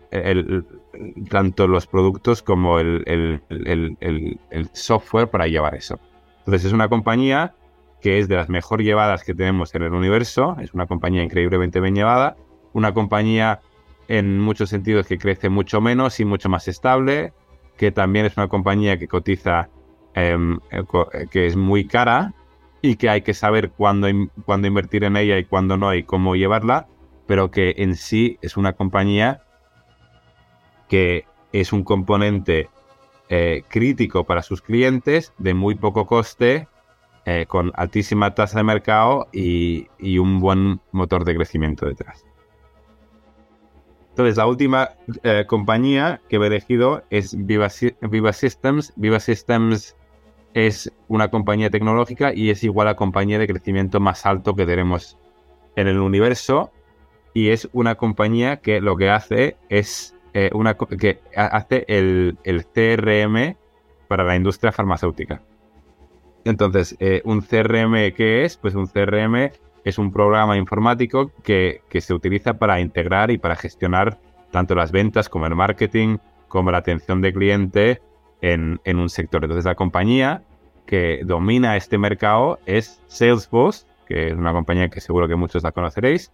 Speaker 2: tanto los productos como el, el, software para llevar eso. Entonces es una compañía que es de las mejor llevadas que tenemos en el universo, es una compañía increíblemente bien llevada, una compañía en muchos sentidos que crece mucho menos y mucho más estable, que también es una compañía que cotiza, em, eh, eh, que es muy cara y que hay que saber cuándo, cuándo invertir en ella y cuándo no y cómo llevarla, pero que en sí es una compañía que es un componente eh, crítico para sus clientes de muy poco coste, con altísima tasa de mercado y un buen motor de crecimiento detrás. Entonces, la última eh, compañía que he elegido es Viva, Systems. Viva Systems es una compañía tecnológica y es igual a compañía de crecimiento más alto que tenemos en el universo. Y es una compañía que lo que hace es eh, una que hace el, el, CRM para la industria farmacéutica. Entonces, eh, un CRM, ¿qué es? Pues un CRM es un programa informático que, se utiliza para integrar y para gestionar tanto las ventas como el marketing, como la atención de cliente en, un sector. Entonces la compañía que domina este mercado es Salesforce, que es una compañía que seguro que muchos la conoceréis,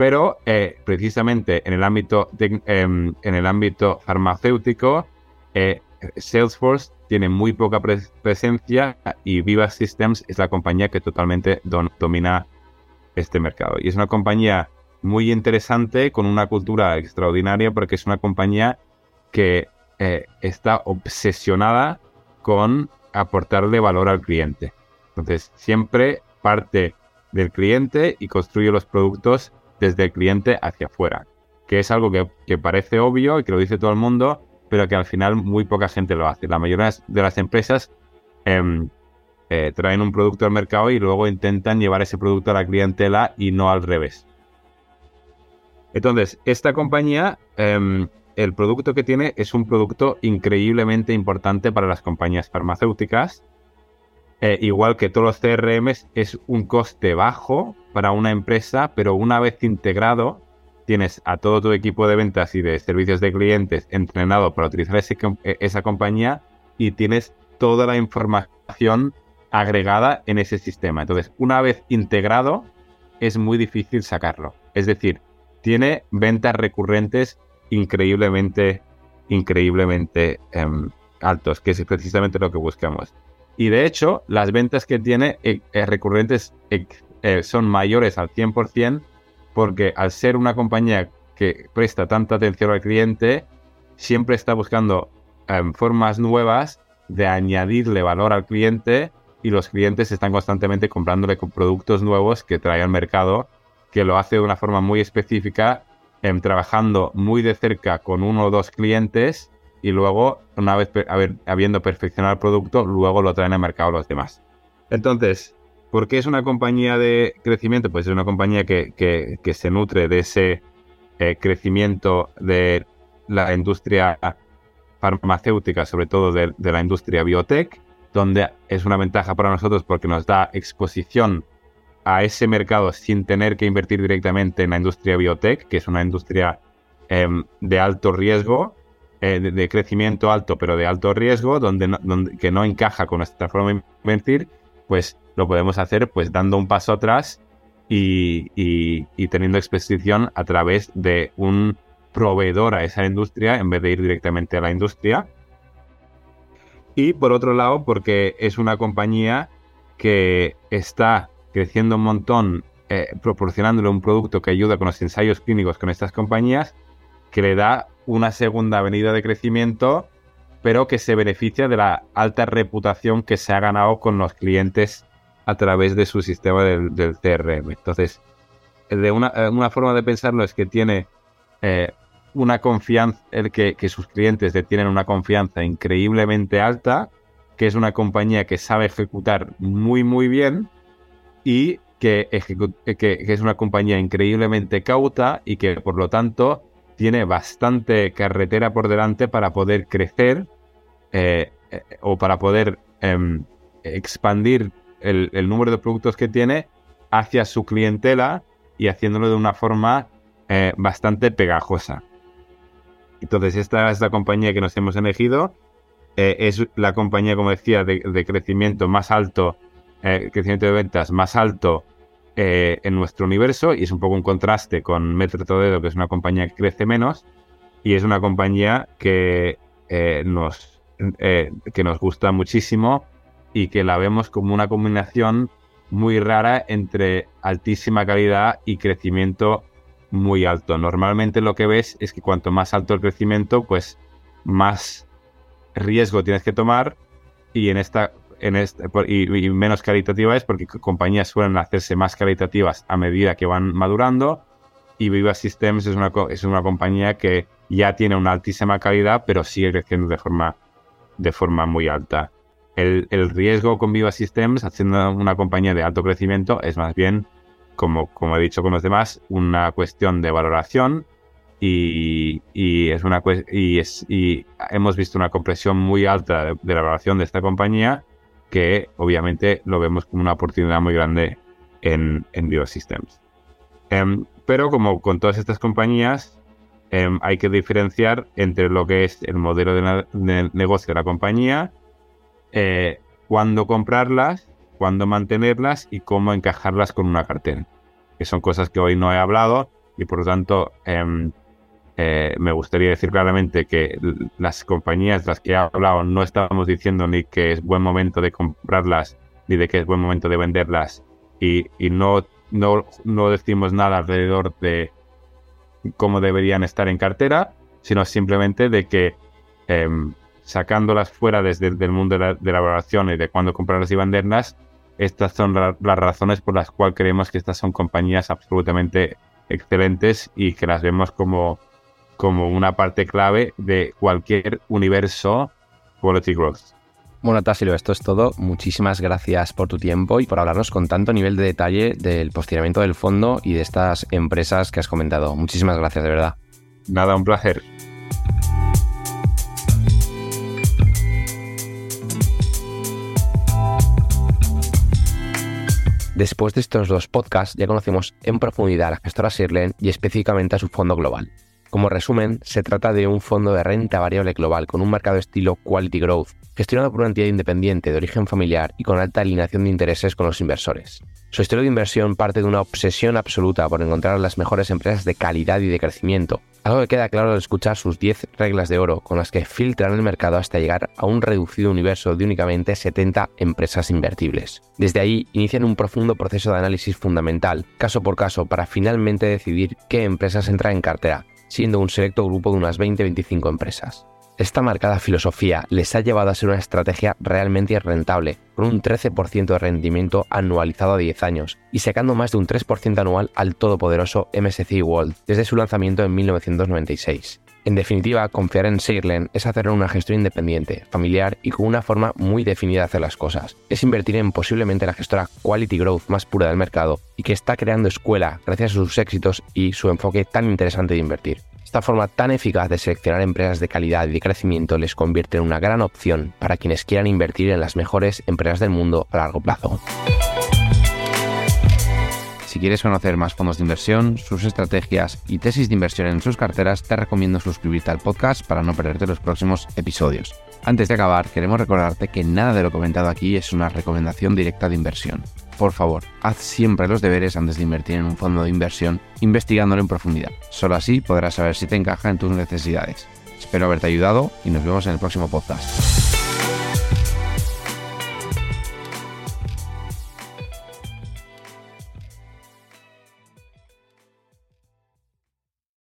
Speaker 2: pero eh, precisamente en el ámbito, em, en el ámbito farmacéutico, eh, Salesforce tiene muy poca presencia y Viva Systems es la compañía que totalmente domina este mercado. Y es una compañía muy interesante, con una cultura extraordinaria, porque es una compañía que eh, está obsesionada con aportarle valor al cliente. Entonces, siempre parte del cliente y construye los productos desde el cliente hacia afuera, que es algo que, parece obvio y que lo dice todo el mundo, pero que al final muy poca gente lo hace. La mayoría de las empresas em, eh, traen un producto al mercado y luego intentan llevar ese producto a la clientela y no al revés. Entonces, esta compañía, em, el producto que tiene es un producto increíblemente importante para las compañías farmacéuticas. Eh, igual que todos los CRMs, es un coste bajo para una empresa, pero una vez integrado, tienes a todo tu equipo de ventas y de servicios de clientes entrenado para utilizar esa compañía y tienes toda la información agregada en ese sistema. Entonces, una vez integrado, es muy difícil sacarlo. Es decir, tiene ventas recurrentes increíblemente, increíblemente em, altos, que es precisamente lo que buscamos. Y de hecho, las ventas que tiene eh, eh, recurrentes eh, son mayores al 100% porque al ser una compañía que presta tanta atención al cliente, siempre está buscando em, formas nuevas de añadirle valor al cliente y los clientes están constantemente comprándole productos nuevos que trae al mercado, que lo hace de una forma muy específica, em, trabajando muy de cerca con uno o dos clientes y luego, una vez habiendo perfeccionado el producto, luego lo traen al mercado los demás. Entonces, ¿por qué es una compañía de crecimiento? Pues es una compañía que, se nutre de ese eh, crecimiento de la industria farmacéutica, sobre todo de, de la industria biotech, donde es una ventaja para nosotros porque nos da exposición a ese mercado sin tener que invertir directamente en la industria biotech, que es una industria em, de alto riesgo, eh, de, crecimiento alto, pero de alto riesgo, donde, donde, que no encaja con nuestra forma de invertir, pues lo podemos hacer pues dando un paso atrás y, y teniendo exposición a través de un proveedor a esa industria en vez de ir directamente a la industria. Y por otro lado, porque es una compañía que está creciendo un montón, eh, proporcionándole un producto que ayuda con los ensayos clínicos con estas compañías, que le da una segunda avenida de crecimiento, pero que se beneficia de la alta reputación que se ha ganado con los clientes a través de su sistema del, CRM. Entonces, de una, una, forma de pensarlo es que tiene eh, una confianza, el que, sus clientes le tienen una confianza increíblemente alta, que es una compañía que sabe ejecutar muy, muy bien y que, es una compañía increíblemente cauta y que por lo tanto tiene bastante carretera por delante para poder crecer eh, eh, o para poder em, expandir el, número de productos que tiene hacia su clientela y haciéndolo de una forma eh, bastante pegajosa. Entonces, esta es la compañía que nos hemos elegido. Es la compañía, como decía, de, crecimiento más alto, crecimiento de ventas más alto eh, en nuestro universo y es un poco un contraste con Metro Toledo, que es una compañía que crece menos y es una compañía que, nos, que nos gusta muchísimo y que la vemos como una combinación muy rara entre altísima calidad y crecimiento muy alto. Normalmente lo que ves es que cuanto más alto el crecimiento, pues más riesgo tienes que tomar y en esta en este, y, menos caritativa es porque compañías suelen hacerse más caritativas a medida que van madurando y Viva Systems es una, es una compañía que ya tiene una altísima calidad pero sigue creciendo de forma, de forma muy alta. El, el riesgo con Viva Systems, haciendo una compañía de alto crecimiento, es más bien como, he dicho con los demás, una cuestión de valoración y, es una y, es, y hemos visto una compresión muy alta de, la valoración de esta compañía que obviamente lo vemos como una oportunidad muy grande en, en Biosystems. Em, pero como con todas estas compañías, em, hay que diferenciar entre lo que es el modelo de, negocio de la compañía, eh, cuándo comprarlas cuándo mantenerlas y cómo encajarlas con una cartera. Que son cosas que hoy no he hablado y por lo tanto em, eh, me gustaría decir claramente que las compañías de las que he hablado no estamos diciendo ni que es buen momento de comprarlas ni de que es buen momento de venderlas. Y, no, no, no decimos nada alrededor de cómo deberían estar en cartera, sino simplemente de que em, sacándolas fuera desde el mundo de la, de la valoración y de cuándo comprarlas y venderlas, estas son las razones por las cuales creemos que estas son compañías absolutamente excelentes y que las vemos como, como una parte clave de cualquier universo Quality Growth.
Speaker 1: Bueno, Tassilo, esto es todo. Muchísimas gracias por tu tiempo y por hablarnos con tanto nivel de detalle del posicionamiento del fondo y de estas empresas que has comentado. Muchísimas gracias, de verdad.
Speaker 2: Nada, un placer.
Speaker 1: Después de estos dos podcasts ya conocemos en profundidad a la gestora Sirlen y específicamente a su fondo global. Como resumen, se trata de un fondo de renta variable global con un marcado estilo Quality Growth, gestionado por una entidad independiente de origen familiar y con alta alineación de intereses con los inversores. Su estilo de inversión parte de una obsesión absoluta por encontrar las mejores empresas de calidad y de crecimiento, algo que queda claro al escuchar sus 10 reglas de oro con las que filtran el mercado hasta llegar a un reducido universo de únicamente 70 empresas invertibles. Desde ahí inician un profundo proceso de análisis fundamental, caso por caso, para finalmente decidir qué empresas entran en cartera, siendo un selecto grupo de unas 20-25 empresas. Esta marcada filosofía les ha llevado a ser una estrategia realmente rentable, con un 13% de rendimiento anualizado a 10 años y sacando más de un 3% anual al todopoderoso MSCI World desde su lanzamiento en 1996. En definitiva, confiar en Seirlen es hacer una gestión independiente, familiar y con una forma muy definida de hacer las cosas. Es invertir en posiblemente la gestora Quality Growth más pura del mercado y que está creando escuela gracias a sus éxitos y su enfoque tan interesante de invertir. Esta forma tan eficaz de seleccionar empresas de calidad y de crecimiento les convierte en una gran opción para quienes quieran invertir en las mejores empresas del mundo a largo plazo. Si quieres conocer más fondos de inversión, sus estrategias y tesis de inversión en sus carteras, te recomiendo suscribirte al podcast para no perderte los próximos episodios. Antes de acabar, queremos recordarte que nada de lo comentado aquí es una recomendación directa de inversión. Por favor, haz siempre los deberes antes de invertir en un fondo de inversión, investigándolo en profundidad. Solo así podrás saber si te encaja en tus necesidades. Espero haberte ayudado y nos vemos en el próximo podcast.